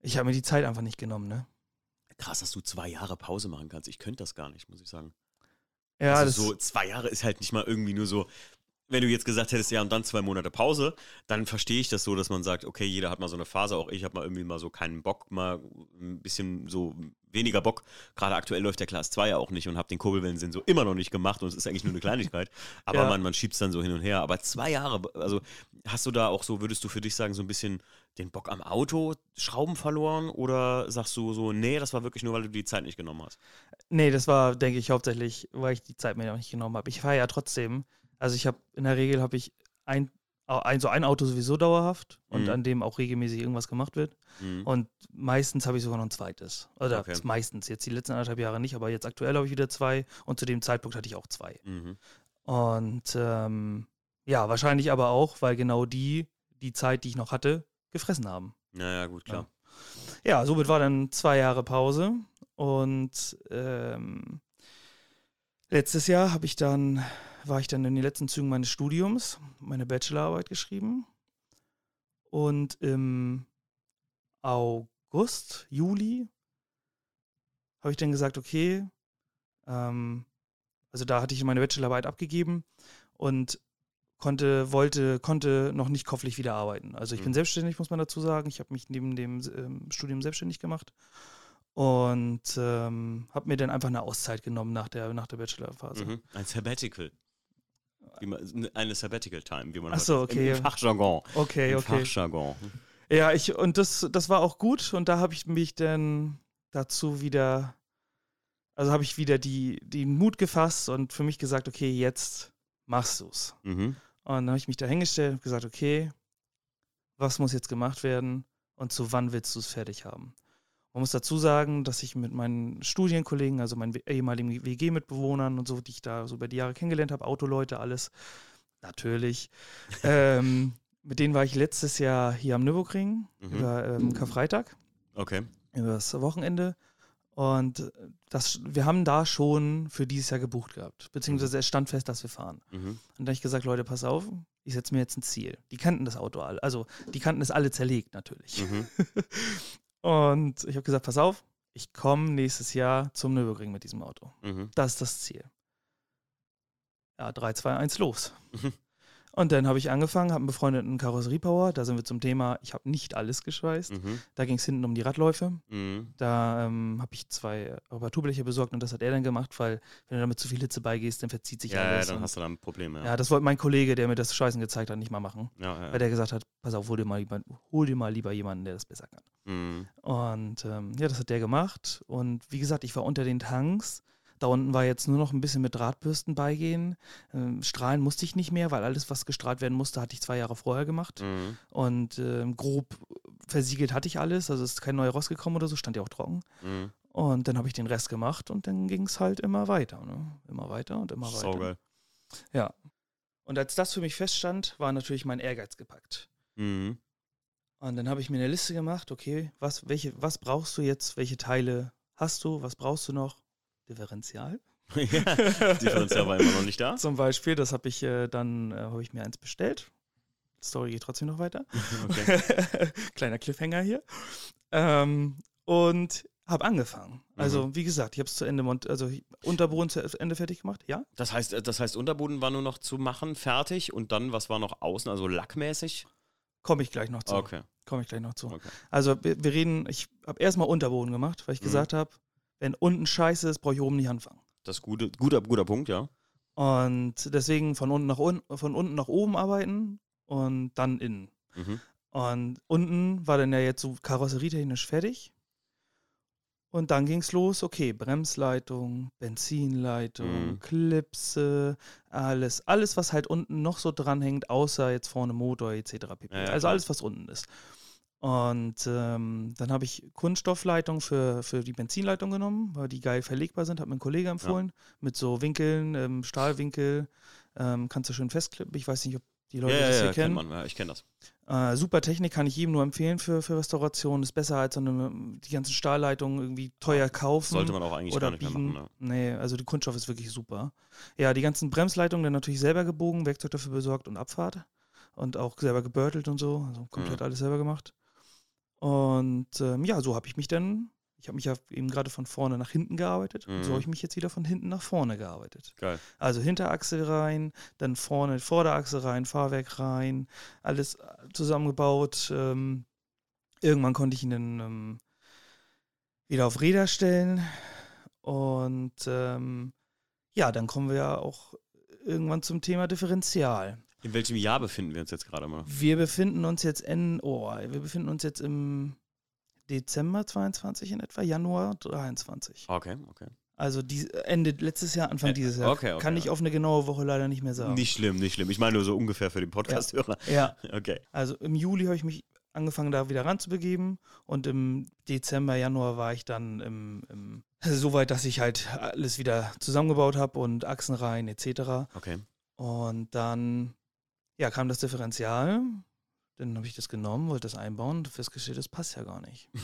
Ich habe mir die Zeit einfach nicht genommen, ne? Krass, dass du zwei Jahre Pause machen kannst. Ich könnte das gar nicht, muss ich sagen. Ja, also so zwei Jahre ist halt nicht mal irgendwie nur so, wenn du jetzt gesagt hättest, ja, und dann zwei Monate Pause, dann verstehe ich das so, dass man sagt, okay, jeder hat mal so eine Phase, auch ich habe mal irgendwie mal so keinen Bock, mal ein bisschen so weniger Bock. Gerade aktuell läuft der Class 2 ja auch nicht und habe den Kurbelwellensensor immer noch nicht gemacht und es ist eigentlich nur eine Kleinigkeit. <laughs> Aber ja. man, man schiebt es dann so hin und her. Aber zwei Jahre, also hast du da auch so, würdest du für dich sagen, so ein bisschen den Bock am Auto, Schrauben verloren oder sagst du so, nee, das war wirklich nur, weil du die Zeit nicht genommen hast? Nee, das war, denke ich, hauptsächlich, weil ich die Zeit mir noch nicht genommen habe. Ich fahre ja trotzdem also ich habe in der Regel habe ich ein, ein, so ein Auto sowieso dauerhaft und Mhm. an dem auch regelmäßig irgendwas gemacht wird. Mhm. Und meistens habe ich sogar noch ein zweites. Oder Okay. meistens, jetzt die letzten anderthalb Jahre nicht, aber jetzt aktuell habe ich wieder zwei und zu dem Zeitpunkt hatte ich auch zwei. Mhm. Und ähm, ja, wahrscheinlich aber auch, weil genau die, die Zeit, die ich noch hatte, gefressen haben. Naja, gut, klar. Ja, somit war dann zwei Jahre Pause und ähm, letztes Jahr habe ich dann war ich dann in den letzten Zügen meines Studiums, meine Bachelorarbeit geschrieben. Und im August, Juli habe ich dann gesagt, okay, ähm, also da hatte ich meine Bachelorarbeit abgegeben und konnte, wollte, konnte noch nicht kopflich wieder arbeiten. Also ich bin mhm. selbstständig, muss man dazu sagen. Ich habe mich neben dem ähm, Studium selbstständig gemacht und ähm, habe mir dann einfach eine Auszeit genommen nach der, nach der Bachelorphase. Mhm. Ein Sabbatical. Man, eine Sabbatical Time, wie man Ach so, okay. im, Fachjargon. Okay, Im okay. Fachjargon. Ja, ich, und das, das war auch gut und da habe ich mich dann dazu wieder, also habe ich wieder die, den Mut gefasst und für mich gesagt, okay, jetzt machst du's. Mhm. Und dann habe ich mich da hingestellt und gesagt, okay, was muss jetzt gemacht werden und zu wann willst du es fertig haben? Man muss dazu sagen, dass ich mit meinen Studienkollegen, also meinen ehemaligen WG-Mitbewohnern und so, die ich da so über die Jahre kennengelernt habe, Autoleute, alles, natürlich. <laughs> ähm, mit denen war ich letztes Jahr hier am Nürburgring mhm. über ähm, Karfreitag. Okay. Über das Wochenende. Und das, wir haben da schon für dieses Jahr gebucht gehabt. Beziehungsweise es stand fest, dass wir fahren. Mhm. Und da habe ich gesagt, Leute, pass auf, ich setze mir jetzt ein Ziel. Die kannten das Auto alle. Also die kannten es alle zerlegt natürlich. Mhm. <laughs> Und ich habe gesagt, pass auf, ich komme nächstes Jahr zum Nürburgring mit diesem Auto. Mhm. Das ist das Ziel. Ja, 3, 2, 1, los. Mhm. Und dann habe ich angefangen, habe einen befreundeten Karosseriepower. Da sind wir zum Thema, ich habe nicht alles geschweißt. Mhm. Da ging es hinten um die Radläufe. Mhm. Da ähm, habe ich zwei Reparaturbleche besorgt und das hat er dann gemacht, weil wenn du damit zu viel Hitze beigehst, dann verzieht sich ja, alles. Ja, dann hast du da ein Problem. Ja, ja das wollte mein Kollege, der mir das Scheißen gezeigt hat, nicht mal machen. Ja, ja. Weil der gesagt hat, pass auf, hol dir mal, lieber, hol dir mal lieber jemanden, der das besser kann. Mhm. Und ähm, ja, das hat der gemacht. Und wie gesagt, ich war unter den Tanks. Da unten war jetzt nur noch ein bisschen mit Drahtbürsten beigehen. Ähm, strahlen musste ich nicht mehr, weil alles, was gestrahlt werden musste, hatte ich zwei Jahre vorher gemacht. Mhm. Und ähm, grob versiegelt hatte ich alles, also ist kein neuer rausgekommen oder so, stand ja auch trocken. Mhm. Und dann habe ich den Rest gemacht und dann ging es halt immer weiter. Ne? Immer weiter und immer weiter. Saugeil. Ja. Und als das für mich feststand, war natürlich mein Ehrgeiz gepackt. Mhm. Und dann habe ich mir eine Liste gemacht, okay, was, welche, was brauchst du jetzt, welche Teile hast du, was brauchst du noch? Differential. ja, Differenzial war immer noch nicht da. <laughs> Zum Beispiel, das habe ich äh, dann, äh, habe ich mir eins bestellt. Story geht trotzdem noch weiter. Okay. <laughs> Kleiner Cliffhanger hier. Ähm, und habe angefangen. Mhm. Also, wie gesagt, ich habe es zu Ende, also Unterboden zu Ende fertig gemacht, ja. Das heißt, äh, das heißt, Unterboden war nur noch zu machen, fertig und dann, was war noch außen, also lackmäßig? Komme ich gleich noch zu. Okay. Komme ich gleich noch zu. okay. Also, wir, wir reden, ich habe erstmal Unterboden gemacht, weil ich Mhm. gesagt habe, wenn unten scheiße ist, brauche ich oben nicht anfangen. Das ist gute, guter, guter Punkt, ja. Und deswegen von unten nach unten, von unten nach oben arbeiten und dann innen. Mhm. Und unten war dann ja jetzt so karosserietechnisch fertig. Und dann ging es los, okay, Bremsleitung, Benzinleitung, Mhm. Klipse, alles, alles, was halt unten noch so dranhängt, außer jetzt vorne Motor etc. pp. Ja, ja, also alles, was unten ist. Und ähm, dann habe ich Kunststoffleitung für, für die Benzinleitung genommen, weil die geil verlegbar sind, hat mir ein Kollege empfohlen, mit so Winkeln, ähm, Stahlwinkel, ähm, kannst du schön festklippen. Ich weiß nicht, ob die Leute ja, ja, das ja, hier kennen. kennt man. Ja, ich kenne das. Äh, super Technik kann ich jedem nur empfehlen für, für Restauration. Ist besser als so eine, die ganzen Stahlleitungen irgendwie teuer kaufen. Sollte man auch eigentlich oder gar nicht mehr biegen. machen. Nee, also die Kunststoff ist wirklich super. Ja, die ganzen Bremsleitungen dann natürlich selber gebogen, Werkzeug dafür besorgt und Abfahrt. Und auch selber gebörtelt und so. Also komplett Mhm. alles selber gemacht. Und ähm, ja, so habe ich mich dann, ich habe mich ja eben gerade von vorne nach hinten gearbeitet. Und so Mhm. habe ich mich jetzt wieder von hinten nach vorne gearbeitet. Geil. Also Hinterachse rein, dann vorne Vorderachse rein, Fahrwerk rein, alles äh, zusammengebaut. Ähm, irgendwann konnte ich ihn dann ähm, wieder auf Räder stellen. Und ähm, ja, dann kommen wir ja auch irgendwann zum Thema Differential. In welchem Jahr befinden wir uns jetzt gerade mal? Wir befinden uns jetzt in, oh, wir befinden uns jetzt im Dezember 22 in etwa, Januar 23. Okay, okay. Also die, Ende letztes Jahr, Anfang dieses Jahr. okay, okay, Kann ich ja. auf eine genaue Woche leider nicht mehr sagen. Nicht schlimm, nicht schlimm. Ich meine nur so ungefähr für den Podcast-Hörer. Ja, <laughs> Okay. also im Juli habe ich mich angefangen, da wieder ranzubegeben und im Dezember, Januar war ich dann im, im <laughs> so weit, dass ich halt alles wieder zusammengebaut habe und Achsen rein etc. Okay. Und dann ja, kam das Differential. Dann habe ich das genommen, wollte das einbauen und festgestellt, das passt ja gar nicht. <laughs>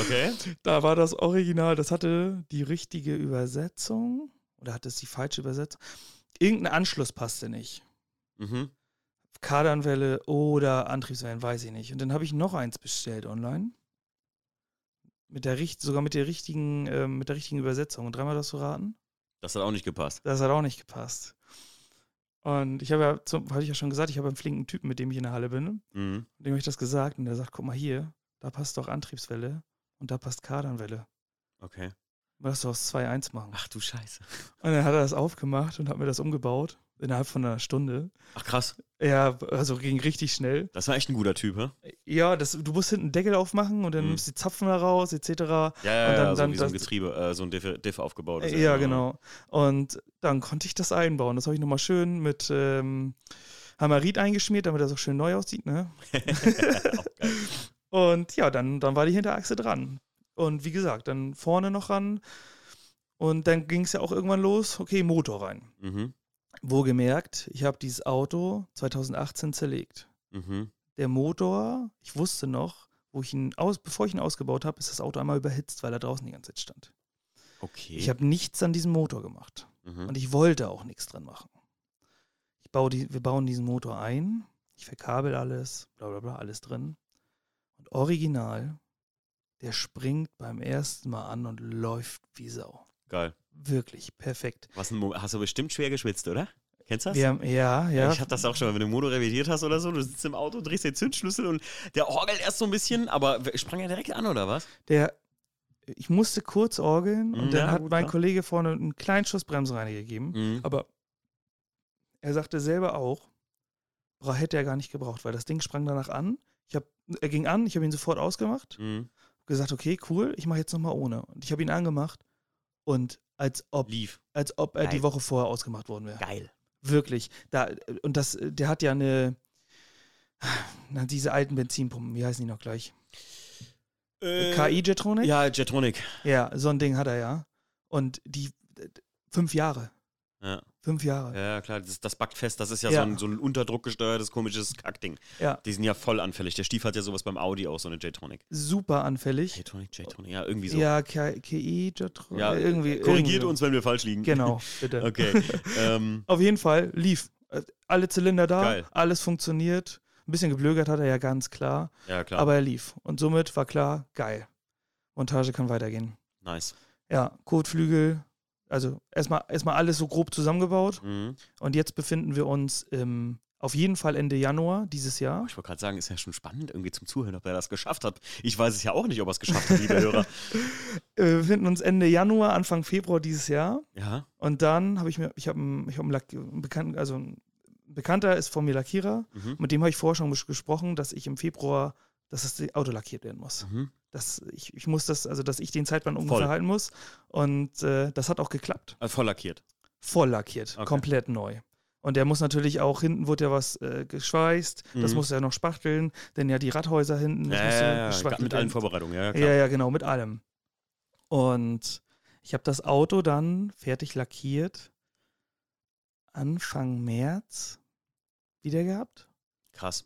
Okay. Da war das Original, das hatte die richtige Übersetzung oder hatte es die falsche Übersetzung. Irgendein Anschluss passte nicht. Mhm. Kardanwelle oder Antriebswellen, weiß ich nicht. Und dann habe ich noch eins bestellt online. Mit der sogar mit der richtigen, ähm, mit der richtigen Übersetzung. Und dreimal das zu raten? Das hat auch nicht gepasst. Das hat auch nicht gepasst. Und ich habe ja, zum- hatte ich ja schon gesagt, ich habe einen flinken Typen, mit dem ich in der Halle bin. Mhm. Dem habe ich das gesagt und der sagt, guck mal hier, da passt doch Antriebswelle und da passt Kardanwelle. Okay. Das doch aus 2-1 machen. Ach du Scheiße. Und dann hat er das aufgemacht und hat mir das umgebaut. Innerhalb von einer Stunde. Ach krass. Ja, also ging richtig schnell. Das war echt ein guter Typ, hä? Ja, das, du musst hinten einen Deckel aufmachen und dann Mhm. nimmst du die Zapfen da raus, etc. Ja, ja, Und dann- ja, so dann wie so ein Getriebe, äh, so ein Diff, Diff aufgebaut ist. Äh, ja, genau. Und dann konnte ich das einbauen. Das habe ich nochmal schön mit ähm, Hamarit eingeschmiert, damit das auch schön neu aussieht. Ne? <laughs> <laughs> Und ja, dann, dann war die Hinterachse dran. Und wie gesagt, dann vorne noch ran. Und dann ging es ja auch irgendwann los, okay, Motor rein. Mhm. Wohlgemerkt, ich habe dieses Auto 2018 zerlegt. Mhm. Der Motor, ich wusste noch, wo ich ihn aus, bevor ich ihn ausgebaut habe, ist das Auto einmal überhitzt, weil er draußen die ganze Zeit stand. Okay. Ich habe nichts an diesem Motor gemacht. mhm. Und ich wollte auch nichts dran machen. Ich baue die, wir bauen diesen Motor ein, ich verkabel alles, bla bla bla, alles drin. Und original, der springt beim ersten Mal an und läuft wie Sau. Geil. Wirklich perfekt. Was ein Mo hast du bestimmt schwer geschwitzt, oder? Kennst du das? Haben, ja, ja. Ich hab das auch schon, wenn du Motor revidiert hast oder so, du sitzt im Auto, drehst den Zündschlüssel und der orgelt erst so ein bisschen, aber sprang er direkt an, oder was? Der, ich musste kurz orgeln und Mhm, dann ja, hat gut, mein klar. Kollege vorne einen kleinen Schuss Bremsreiniger gegeben. Mhm. Aber er sagte selber auch, hätte er gar nicht gebraucht, weil das Ding sprang danach an. Ich hab, er ging an, ich habe ihn sofort ausgemacht, Mhm. gesagt, okay, cool, ich mache jetzt nochmal ohne. Und ich habe ihn angemacht und als ob, Lief. als ob er die Geil. Woche vorher ausgemacht worden wäre. Geil. Wirklich. Da, und das, der hat ja eine, Na, diese alten Benzinpumpen, wie heißen die noch gleich? Äh, KI Jetronic? Ja, Jetronic. Ja, so ein Ding hat er ja. Und die fünf Jahre. Ja. Fünf Jahre. Ja, klar, das, das backt fest. Das ist ja, Ja. So, ein, so ein unterdruckgesteuertes, komisches Kackding. Ja. Die sind ja voll anfällig. Der Stief hat ja sowas beim Audi auch, so eine J-Tronic. Super anfällig. J-Tronic, J-Tronic, ja, irgendwie so. Ja, KI Jetronic. Ja, irgendwie. Korrigiert irgendwie. uns, wenn wir falsch liegen. Genau, <laughs> bitte. Okay. ähm, <laughs> Auf jeden Fall lief. Äh, Alle Zylinder da, Geil. alles funktioniert. Ein bisschen geblögert hat er ja ganz klar, ja, klar. aber er lief. Und somit war klar, geil. Montage kann weitergehen. nice. Ja, Kotflügel, also erstmal erstmal alles so grob zusammengebaut. Mhm. Und jetzt befinden wir uns im, auf jeden Fall Ende Januar dieses Jahr. Ich wollte gerade sagen, ist ja schon spannend irgendwie zum Zuhören, ob er das geschafft hat. Ich weiß es ja auch nicht, ob er es geschafft hat, liebe Hörer. <laughs> Äh, wir befinden uns Ende Januar, Anfang Februar dieses Jahr. Ja. Und dann habe ich mir, ich habe einen, ich hab einen, Bekannten, also ein Bekannter ist von mir Lackierer. Mhm. Mit dem habe ich vorher schon ges- gesprochen, dass ich im Februar, dass das Auto lackiert werden muss. Mhm. Dass ich, ich muss das, also dass ich den Zeitplan Voll. ungefähr halten muss. Und äh, das hat auch geklappt. Also voll lackiert. Voll lackiert, Okay. komplett neu. Und der muss natürlich auch, hinten wurde ja was äh, geschweißt, das Mhm. muss er noch spachteln, denn ja die Radhäuser hinten, das Ja, ja, ja, mit allen. Vorbereitungen, ja, ja, Ja, klar. ja, genau, mit allem. Und ich habe das Auto dann fertig lackiert Anfang März wieder gehabt. Krass.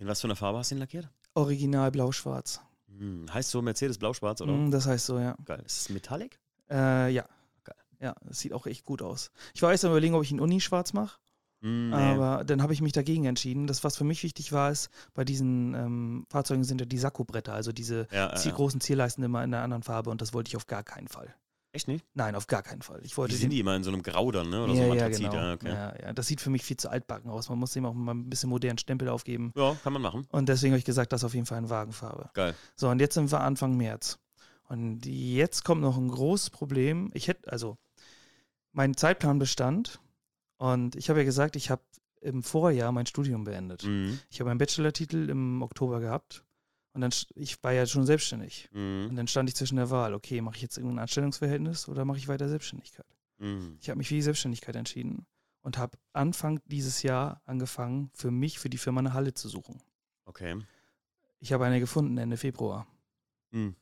In was für einer Farbe hast du ihn lackiert? Original blau-schwarz. Hm. Heißt so Mercedes blau-schwarz, oder? Mm, Das heißt so, ja. Geil. Ist es Metallic? Äh, ja. Geil. Ja, das sieht auch echt gut aus. Ich war erst am überlegen, ob ich ihn Uni-schwarz mache, Hm, nee. aber dann habe ich mich dagegen entschieden. Das, was für mich wichtig war, ist, bei diesen ähm, Fahrzeugen sind ja die Sakkobretter, also diese ja, die ja, ja. großen Zierleisten immer in einer anderen Farbe und das wollte ich auf gar keinen Fall. Echt nicht? Nein, auf gar keinen Fall. Ich wollte Die den- sind die immer in so einem Grau dann, ne? Oder ja, so ja, genau. ja, okay. ja, ja, das sieht für mich viel zu altbacken aus. Man muss dem auch mal ein bisschen modernen Stempel aufgeben. Ja, kann man machen. Und deswegen habe ich gesagt, das ist auf jeden Fall eine Wagenfarbe. Geil. So, und jetzt sind wir Anfang März. Und jetzt kommt noch ein großes Problem. Ich hätte, also, mein Zeitplan bestand. Und ich habe ja gesagt, ich habe im Vorjahr mein Studium beendet. Mhm. Ich habe einen Bachelortitel im Oktober gehabt. Und dann, ich war ja schon selbstständig. Und Mhm. dann stand ich zwischen der Wahl, okay, mache ich jetzt irgendein Anstellungsverhältnis oder mache ich weiter Selbstständigkeit? Mhm. Ich habe mich für die Selbstständigkeit entschieden und habe Anfang dieses Jahr angefangen, für mich, für die Firma eine Halle zu suchen. Okay. Ich habe eine gefunden Ende Februar. Mhm.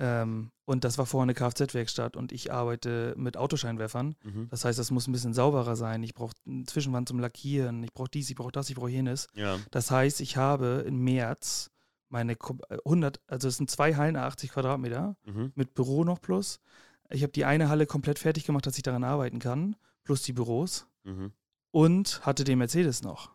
Ähm, und das war vorher eine Kfz-Werkstatt und ich arbeite mit Autoscheinwerfern. Mhm. Das heißt, das muss ein bisschen sauberer sein. Ich brauche eine Zwischenwand zum Lackieren. Ich brauche dies, ich brauche das, ich brauche jenes. Ja. Das heißt, ich habe im März meine kom- äh, 100, also es sind zwei Hallen, 80 Quadratmeter. Mhm. mit Büro noch plus. Ich habe die eine Halle komplett fertig gemacht, dass ich daran arbeiten kann, plus die Büros. Mhm. Und hatte den Mercedes noch.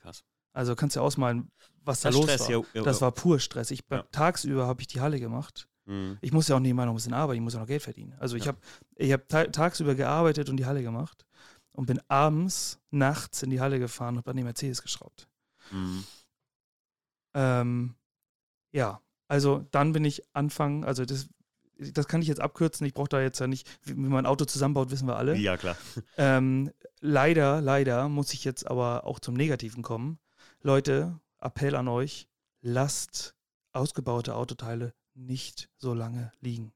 Krass. Also kannst du dir ausmalen, was da Das los Stress, war. ja, ja, Das ja. war pur Stress. Ich, Ja. Tagsüber habe ich die Halle gemacht. Mhm. Ich muss ja auch nebenbei noch ein bisschen arbeiten, ich muss ja noch Geld verdienen. Also ich Ja. habe ich hab ta tagsüber gearbeitet und die Halle gemacht und bin abends, nachts in die Halle gefahren und habe an den Mercedes geschraubt. Mhm. Ähm, ja, also dann bin ich Anfang, also das, das kann ich jetzt abkürzen. Ich brauche da jetzt ja nicht, wie wie man ein Auto zusammenbaut, wissen wir alle. Ja, klar. <laughs> Ähm, leider, leider muss ich jetzt aber auch zum Negativen kommen. Leute, Appell an euch, lasst ausgebaute Autoteile nicht so lange liegen.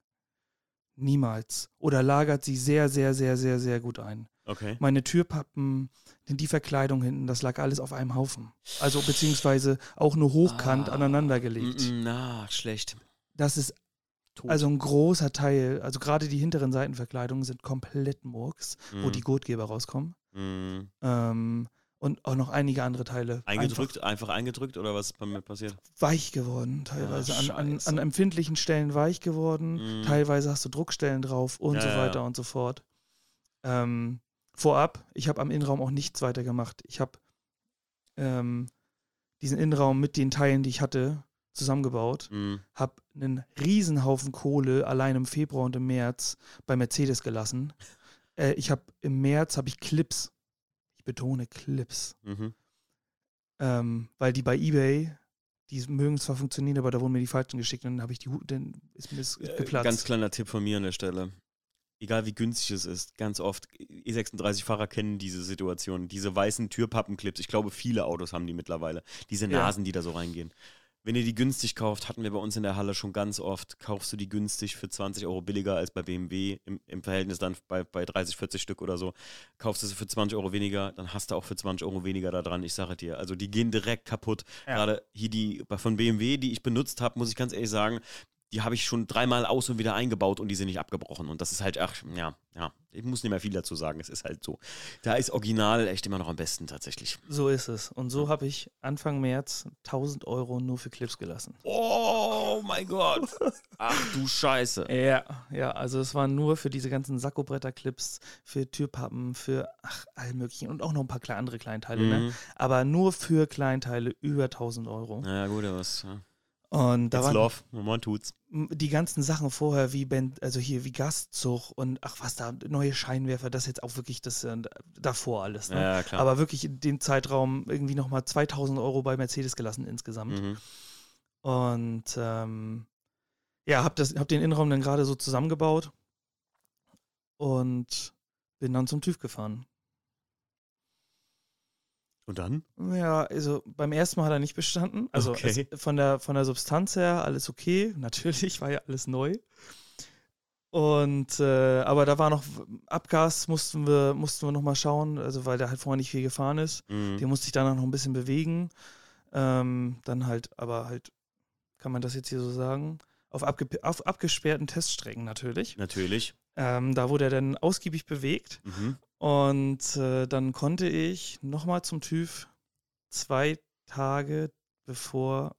Niemals. Oder lagert sie sehr, sehr, sehr, sehr, sehr gut ein. Okay. Meine Türpappen, die Verkleidung hinten, das lag alles auf einem Haufen. Also beziehungsweise auch nur hochkant Ah, aneinander gelegt. Mm, mm, Na, schlecht. Das ist Tot. also ein großer Teil, also gerade die hinteren Seitenverkleidungen sind komplett Murks, wo Mhm. die Gurtgeber rauskommen. Mhm. Ähm, und auch noch einige andere Teile. Eingedrückt, einfach, eingedrückt oder was ist bei mir passiert? Einfach weich geworden, teilweise. Ah, an, an, an empfindlichen Stellen weich geworden. Mhm. Teilweise hast du Druckstellen drauf und Ja, so ja, weiter ja. und so fort. Ähm, vorab, ich habe am Innenraum auch nichts weiter gemacht. Ich habe ähm, diesen Innenraum mit den Teilen, die ich hatte, zusammengebaut. Mhm. habe einen Riesenhaufen Kohle allein im Februar und im März bei Mercedes gelassen. Äh, ich habe im März habe ich Clips. Ich betone Clips, Mhm. ähm, weil die bei eBay, die mögen zwar funktionieren, aber da wurden mir die falschen geschickt und dann habe ich die, dann ist mir das Äh, geplatzt. Ganz kleiner Tipp von mir an der Stelle. Egal wie günstig es ist, ganz oft, E36-Fahrer kennen diese Situation, diese weißen Türpappenclips. Ich glaube, viele Autos haben die mittlerweile. Diese Ja. Nasen, die da so reingehen. wenn ihr die günstig kauft, hatten wir bei uns in der Halle schon ganz oft, kaufst du die günstig für 20 Euro billiger als bei BMW, im, im Verhältnis dann bei, bei 30, 40 Stück oder so, kaufst du sie für 20 Euro weniger, dann hast du auch für 20 Euro weniger da dran, ich sage dir. Also die gehen direkt kaputt. Ja. Gerade hier die von BMW, die ich benutzt habe, muss ich ganz ehrlich sagen, die habe ich schon dreimal aus und wieder eingebaut und die sind nicht abgebrochen. Und das ist halt, ach, ja, ja, ich muss nicht mehr viel dazu sagen. Es ist halt so. Da ist Original echt immer noch am besten tatsächlich. So ist es. Und so habe ich Anfang März 1000 Euro nur für Clips gelassen. Oh mein Gott. Ach du Scheiße. <laughs> Ja, ja, also es waren nur für diese ganzen Sackobretter-Clips, für Türpappen, für ach, all möglichen und auch noch ein paar andere Kleinteile, ne? Mhm. Aber nur für Kleinteile über 1000 Euro. Naja, gut, aber was. Ja. Und da It's waren love. Man tut's. die ganzen Sachen vorher, wie ben, also hier wie Gastzug und ach was da, neue Scheinwerfer, das jetzt auch wirklich das äh, davor alles. Ne? Ja, klar. Aber wirklich in dem Zeitraum irgendwie nochmal 2000 Euro bei Mercedes gelassen insgesamt. Mhm. Und ähm, ja, hab, das, hab den Innenraum dann gerade so zusammengebaut und bin dann zum TÜV gefahren. Und dann? Ja, also beim ersten Mal hat er nicht bestanden. Also Okay. es, von, der, von der Substanz her alles okay. <laughs> Natürlich war ja alles neu. Und äh, aber da war noch Abgas, mussten wir, mussten wir nochmal schauen, also weil der halt vorher nicht viel gefahren ist. Mhm. Den musste ich dann auch noch ein bisschen bewegen. Ähm, dann halt, aber halt, kann man das jetzt hier so sagen? Auf, abge auf abgesperrten Teststrecken natürlich. Natürlich. Ähm, da wurde er dann ausgiebig bewegt. Mhm. Und äh, dann konnte ich nochmal zum TÜV zwei Tage bevor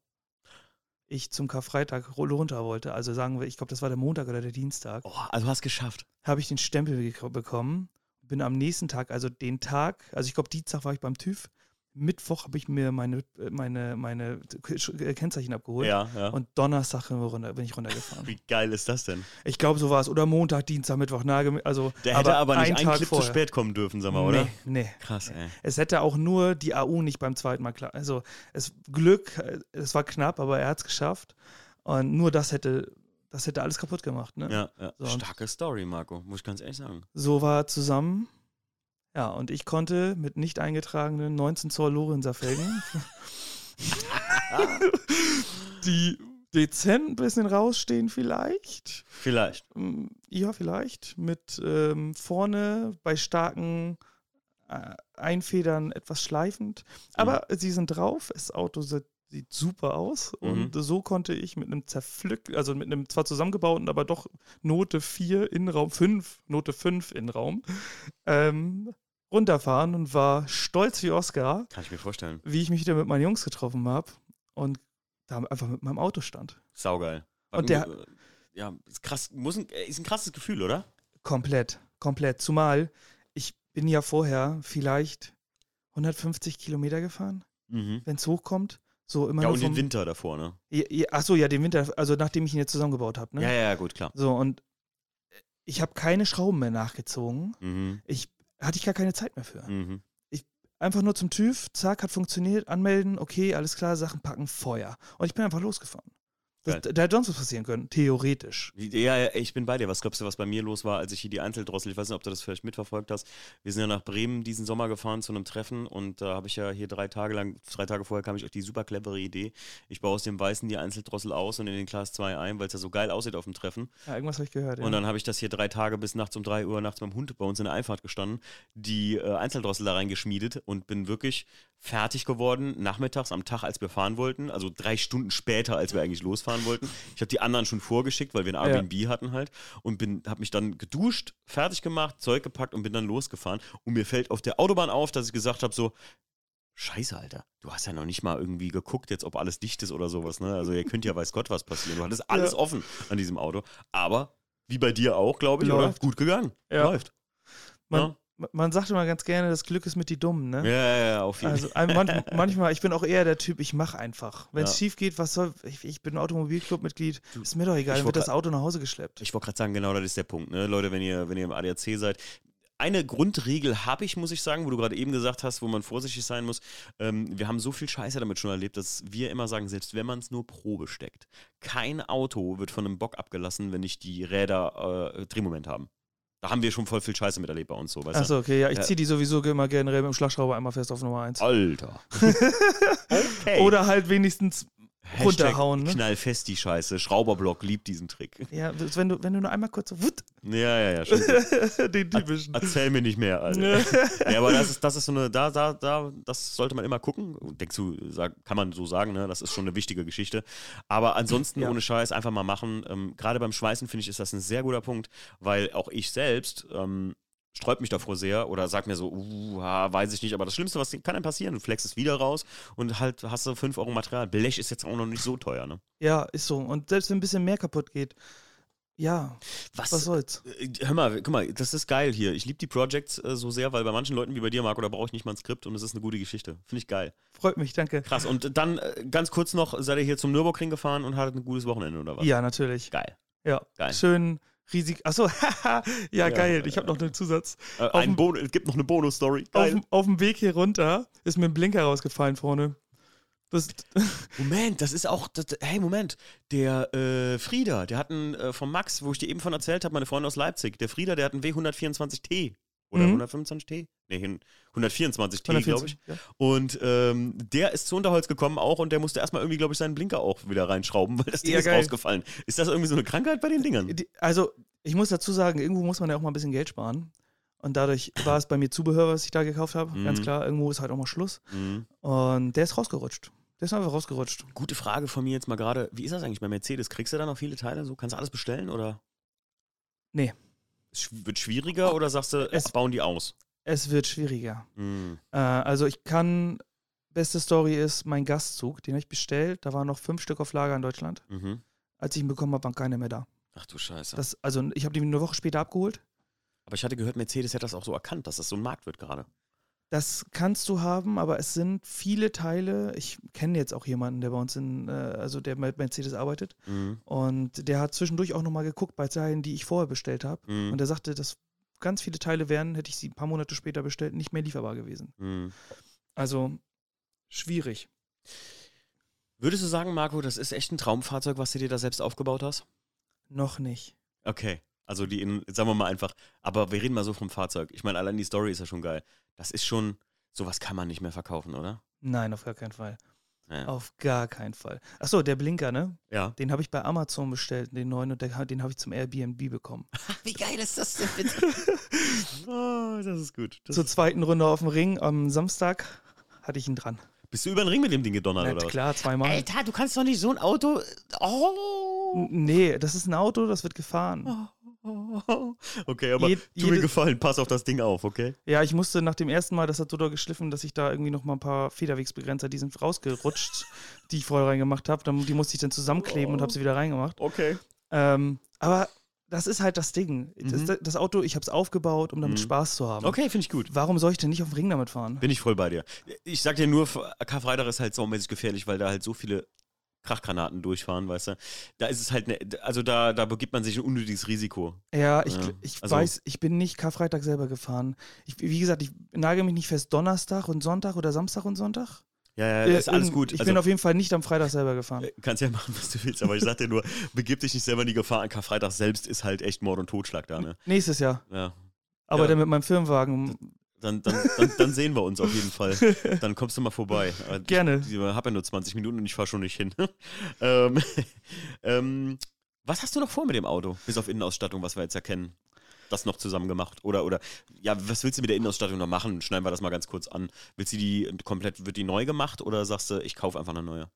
ich zum Karfreitag ru- runter wollte, also sagen wir, ich glaube, das war der Montag oder der Dienstag, Oh, also hast geschafft. habe ich den Stempel bekommen. Bin am nächsten Tag, also den Tag, also ich glaube, Dienstag war ich beim TÜV. Mittwoch habe ich mir meine, meine, meine äh, Kennzeichen abgeholt. Ja, ja. Und Donnerstag bin ich runtergefahren. Wie geil ist das denn? Ich glaube, so war es. Oder Montag, Dienstag, Mittwoch. Nagel, also, Der hätte aber, nicht einen einen Tag Clip zu vorher. spät kommen dürfen, sag mal, oder? Nee, nee. Krass, ey. Es hätte auch nur die AU nicht beim zweiten Mal klar. Also es Glück, äh, es war knapp, aber er hat es geschafft. Und nur das hätte, das hätte alles kaputt gemacht. Ne? Ja, ja. So, Starke Story, Marco, muss ich ganz ehrlich sagen. So war zusammen. Ja, und ich konnte mit nicht eingetragenen 19 Zoll Lorenzer Felgen, <laughs> die dezent ein bisschen rausstehen vielleicht. Vielleicht. Mm, Ja, vielleicht. Mit ähm, vorne bei starken äh, Einfedern etwas schleifend. Aber sie sind drauf. Das Auto sieht, sieht super aus. Mhm. Und so konnte ich mit einem zerpflück, also mit einem zwar zusammengebauten, aber doch Note 4 Innenraum, 5, Note 5 Innenraum, ähm, runterfahren und war stolz wie Oscar, Kann ich mir vorstellen. wie ich mich wieder mit meinen Jungs getroffen habe und da einfach mit meinem Auto stand. Saugeil. Und der- Ja, ist krass. Muss ein, äh, ist ein krasses Gefühl, oder? Komplett, komplett. Zumal ich bin ja vorher vielleicht 150 Kilometer gefahren, Mhm. wenn es hochkommt. So immer Ja, und den vom, Winter davor, ne? Ja, ja, Ach so, ja, den Winter, also nachdem ich ihn jetzt zusammengebaut habe. Ne? Ja, ja, gut, klar. So, und ich habe keine Schrauben mehr nachgezogen. Mhm. Ich hatte ich gar keine Zeit mehr für. Mhm. Einfach nur zum TÜV, zack, hat funktioniert, anmelden, okay, alles klar, Sachen packen, Feuer. Und ich bin einfach losgefahren. Geil. da hätte sonst was passieren können, theoretisch. Ja, ja, ich bin bei dir. Was glaubst du, was bei mir los war, als ich hier die Einzeldrossel, ich weiß nicht, ob du das vielleicht mitverfolgt hast. Wir sind ja nach Bremen diesen Sommer gefahren zu einem Treffen und da habe ich ja hier drei Tage lang, drei Tage vorher kam ich auf die super clevere Idee. Ich baue aus dem Weißen die Einzeldrossel aus und in den Class 2 ein, weil es ja so geil aussieht auf dem Treffen. Ja, irgendwas habe ich gehört. Ja. Und dann habe ich das hier drei Tage bis nachts um drei Uhr nachts dem Hund bei uns in der Einfahrt gestanden, die äh, Einzeldrossel da reingeschmiedet und bin wirklich fertig geworden, nachmittags am Tag, als wir fahren wollten, also drei Stunden später, als wir eigentlich losfahren wollten. Ich habe die anderen schon vorgeschickt, weil wir ein Ja. Airbnb hatten halt und bin, habe mich dann geduscht, fertig gemacht, Zeug gepackt und bin dann losgefahren. Und mir fällt auf der Autobahn auf, dass ich gesagt habe so, Scheiße, Alter. Du hast ja noch nicht mal irgendwie geguckt, jetzt ob alles dicht ist oder sowas, ne? Also, ihr könnt ja weiß Gott was passieren. Du hattest alles Ja. offen an diesem Auto. Aber, wie bei dir auch, glaube ich, oder? Läuft. Gut gegangen. Ja. Läuft. man, man sagt immer ganz gerne, das Glück ist mit die Dummen, ne? Ja, ja, auf jeden Also ein- manch, <laughs> manchmal, ich bin auch eher der Typ, ich mache einfach. Wenn es Ja. schief geht, was soll, ich, ich bin Automobilclub-Mitglied, ist mir doch egal, ich dann wird das grad- Auto nach Hause geschleppt. Ich wollte gerade sagen, genau das ist der Punkt, ne? Leute, wenn ihr, wenn ihr im ADAC seid. Eine Grundregel habe ich, muss ich sagen, wo du gerade eben gesagt hast, wo man vorsichtig sein muss. Ähm, wir haben so viel Scheiße damit schon erlebt, dass wir immer sagen, selbst wenn man es nur Probe steckt, kein Auto wird von einem Bock abgelassen, wenn nicht die Räder äh, Drehmoment haben. Da haben wir schon voll viel Scheiße miterlebt bei uns so, weißt Achso, okay, ja, ich Ja. ziehe die sowieso immer generell mit dem Schlagschrauber einmal fest auf Nummer 1. du? Alter. <laughs> okay. Oder halt wenigstens runterhauen. Ne? Knallfest die Scheiße. Schrauberblock liebt diesen Trick. Ja, wenn du, wenn du nur einmal kurz so wut, Ja, ja, ja. Schon. <laughs> den typischen. Erzähl mir nicht mehr, Alter. ja, aber das ist, das ist so eine, da, da, da, das sollte man immer gucken. Denkst du, kann man so sagen, ne? Das ist schon eine wichtige Geschichte. Aber ansonsten, Ja. ohne Scheiß, einfach mal machen. Ähm, Gerade beim Schweißen, finde ich, ist das ein sehr guter Punkt, weil auch ich selbst ähm, sträubt mich davor sehr oder sagt mir so, uh, weiß ich nicht, aber das Schlimmste, was kann denn passieren? Du flexst es wieder raus und halt hast du 5 Euro Material. Blech ist jetzt auch noch nicht so teuer, ne? Ja, ist so. Und selbst wenn ein bisschen mehr kaputt geht, ja, was soll's? Äh, Hör mal, guck mal, das ist geil hier. Ich liebe die Projects äh, so sehr, weil bei manchen Leuten wie bei dir, Marco, da brauche ich nicht mal ein Skript und es ist eine gute Geschichte. Finde ich geil. Freut mich, danke. Krass. Und dann äh, ganz kurz noch, seid ihr hier zum Nürburgring gefahren und hattet ein gutes Wochenende oder was? Ja, natürlich. Geil. Ja, Geil. schön riesig. Achso, haha, <laughs> ja, geil. Ich habe noch einen Zusatz. Äh, ein dem- es gibt noch eine Bonus-Story. Auf, auf dem Weg hier runter ist mir ein Blinker rausgefallen vorne. Das, <laughs> Moment, das ist auch. Das, hey, Moment. Der äh, Frieda, der hat einen äh, von Max, wo ich dir eben von erzählt habe, meine Freunde aus Leipzig. Der Frieda, der hat einen W124T. Oder Mhm. 125T? Nee, hin- 124T, glaube ich. Ja. Und ähm, der ist zu Unterholz gekommen auch und der musste erstmal irgendwie, glaube ich, seinen Blinker auch wieder reinschrauben, <laughs> weil das Ding Ja, ist geil. rausgefallen. Ist das irgendwie so eine Krankheit bei den Dingern? Also, ich muss dazu sagen, irgendwo muss man ja auch mal ein bisschen Geld sparen. Und dadurch war es bei mir Zubehör, was ich da gekauft habe. Mhm. Ganz klar, irgendwo ist halt auch mal Schluss. Mhm. Und der ist rausgerutscht. Der ist einfach rausgerutscht. Gute Frage von mir jetzt mal gerade. Wie ist das eigentlich bei Mercedes? Kriegst du da noch viele Teile? So kannst du alles bestellen oder? Nee. Es wird schwieriger oder sagst du, Es- bauen die aus? Es wird schwieriger. Mhm. Äh, also, ich kann. Beste Story ist mein Gastzug, den habe ich bestellt. Da waren noch fünf Stück auf Lager in Deutschland. Mhm. Als ich ihn bekommen habe, waren keine mehr da. Ach du Scheiße. Das, also, ich habe die eine Woche später abgeholt. Aber ich hatte gehört, Mercedes hätte das auch so erkannt, dass das so ein Markt wird gerade. Das kannst du haben, aber es sind viele Teile. Ich kenne jetzt auch jemanden, der bei uns in, äh, also der bei Mercedes arbeitet. Mhm. Und der hat zwischendurch auch nochmal geguckt bei Teilen, die ich vorher bestellt habe. Mhm. Und er sagte, dass ganz viele Teile wären, hätte ich sie ein paar Monate später bestellt, nicht mehr lieferbar gewesen. Mhm. Also schwierig. Würdest du sagen, Marco, das ist echt ein Traumfahrzeug, was du dir da selbst aufgebaut hast? Noch nicht. Okay. Also die, in, sagen wir mal einfach, aber wir reden mal so vom Fahrzeug. Ich meine, allein die Story ist ja schon geil. Das ist schon, sowas kann man nicht mehr verkaufen, oder? Nein, auf gar keinen Fall. Ja. Auf gar keinen Fall. Achso, der Blinker, ne? ja. Den habe ich bei Amazon bestellt, den neuen, und der, den habe ich zum Airbnb bekommen. <laughs> Wie geil ist das denn bitte? <laughs> oh, das ist gut. Das Zur zweiten Runde auf dem Ring am Samstag hatte ich ihn dran. Bist du über den Ring mit dem Ding gedonnert, Na oder was? klar, zweimal. Alter, du kannst doch nicht so ein Auto. Oh. N- Nee, das ist ein Auto, das wird gefahren. <laughs> Okay, aber Je- tu mir gefallen, pass auf das Ding auf, okay? Ja, ich musste nach dem ersten Mal, das hat so doll geschliffen, dass ich da irgendwie noch mal ein paar Federwegsbegrenzer, die sind rausgerutscht, die ich vorher reingemacht habe. Dann- Die musste ich dann zusammenkleben und habe sie wieder reingemacht. Okay. Ähm, aber das ist halt das Ding. Mhm. Das, das Auto, ich habe es aufgebaut, um damit Mhm. Spaß zu haben. Okay, finde ich gut. Warum soll ich denn nicht auf dem Ring damit fahren? Bin ich voll bei dir. Ich sag dir nur, Karfreitag ist halt saumäßig gefährlich, weil da halt so viele Krachgranaten durchfahren, weißt du. Da ist es halt, ne, also da, da begibt man sich ein unnötiges Risiko. Ja, ich, Ja, ich also- weiß, ich bin nicht Karfreitag selber gefahren. Ich, wie gesagt, ich nagel mich nicht fest Donnerstag und Sonntag oder Samstag und Sonntag. Ja, ja, Äh, ist alles gut. Ich Also, bin auf jeden Fall nicht am Freitag selber gefahren. äh, kannst ja machen, was du willst, aber ich sag dir nur, <laughs> begib dich nicht selber in die Gefahr. An Karfreitag selbst ist halt echt Mord und Totschlag da, ne? Nächstes Jahr. Ja. Aber Ja. dann mit meinem Firmenwagen. Dann, dann, dann, dann sehen wir uns auf jeden Fall. <laughs> Dann kommst du mal vorbei. Gerne. Ich, ich habe ja nur 20 Minuten und ich fahre schon nicht hin. <laughs> ähm, <laughs> ähm, was hast du noch vor mit dem Auto? Bis auf Innenausstattung, was wir jetzt erkennen. Das noch zusammen gemacht. Oder, oder, ja, was willst du mit der Innenausstattung noch machen? Schneiden wir das mal ganz kurz an. Willst du die komplett, wird die neu gemacht oder sagst du, ich kaufe einfach eine neue?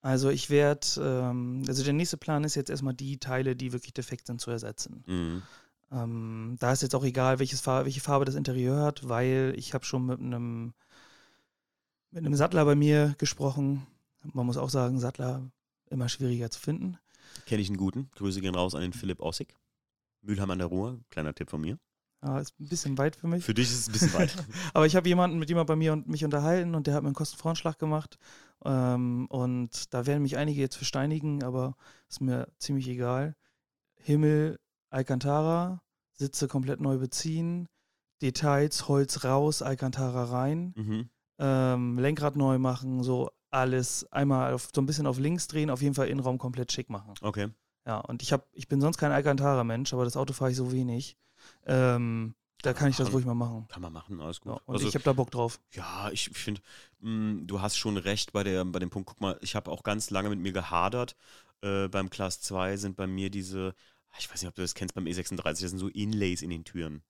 Also ich werde, ähm, also der nächste Plan ist jetzt erstmal die Teile, die wirklich defekt sind, zu ersetzen. Mhm. Ähm, da ist jetzt auch egal, welches Farbe, welche Farbe das Interieur hat, weil ich habe schon mit einem mit einem Sattler bei mir gesprochen. Man muss auch sagen, Sattler immer schwieriger zu finden. Kenne ich einen guten. Grüße gehen raus an den Philipp Ossig. Mülheim an der Ruhr. Kleiner Tipp von mir. Ja, ist ein bisschen weit für mich. Für dich ist es ein bisschen weit. <laughs> Aber ich habe jemanden mit jemand bei mir und mich unterhalten und der hat mir einen Kostenvoranschlag gemacht. Ähm, und da werden mich einige jetzt versteinigen, aber ist mir ziemlich egal. Himmel, Alcantara, Sitze komplett neu beziehen, Details, Holz raus, Alcantara rein, mhm. ähm, Lenkrad neu machen, so alles einmal auf, so ein bisschen auf links drehen, auf jeden Fall Innenraum komplett schick machen. Okay. Ja, und ich, hab, ich bin sonst kein Alcantara-Mensch, aber das Auto fahre ich so wenig. Ähm, Da kann ich das ruhig mal machen. Kann man machen, alles gut. Ja, und also, ich habe da Bock drauf. ja, ich finde, du hast schon recht bei, der, bei dem Punkt. Guck mal, ich habe auch ganz lange mit mir gehadert. Äh, beim Class 2 sind bei mir diese, ich weiß nicht, ob du das kennst, beim E36, das sind so Inlays in den Türen.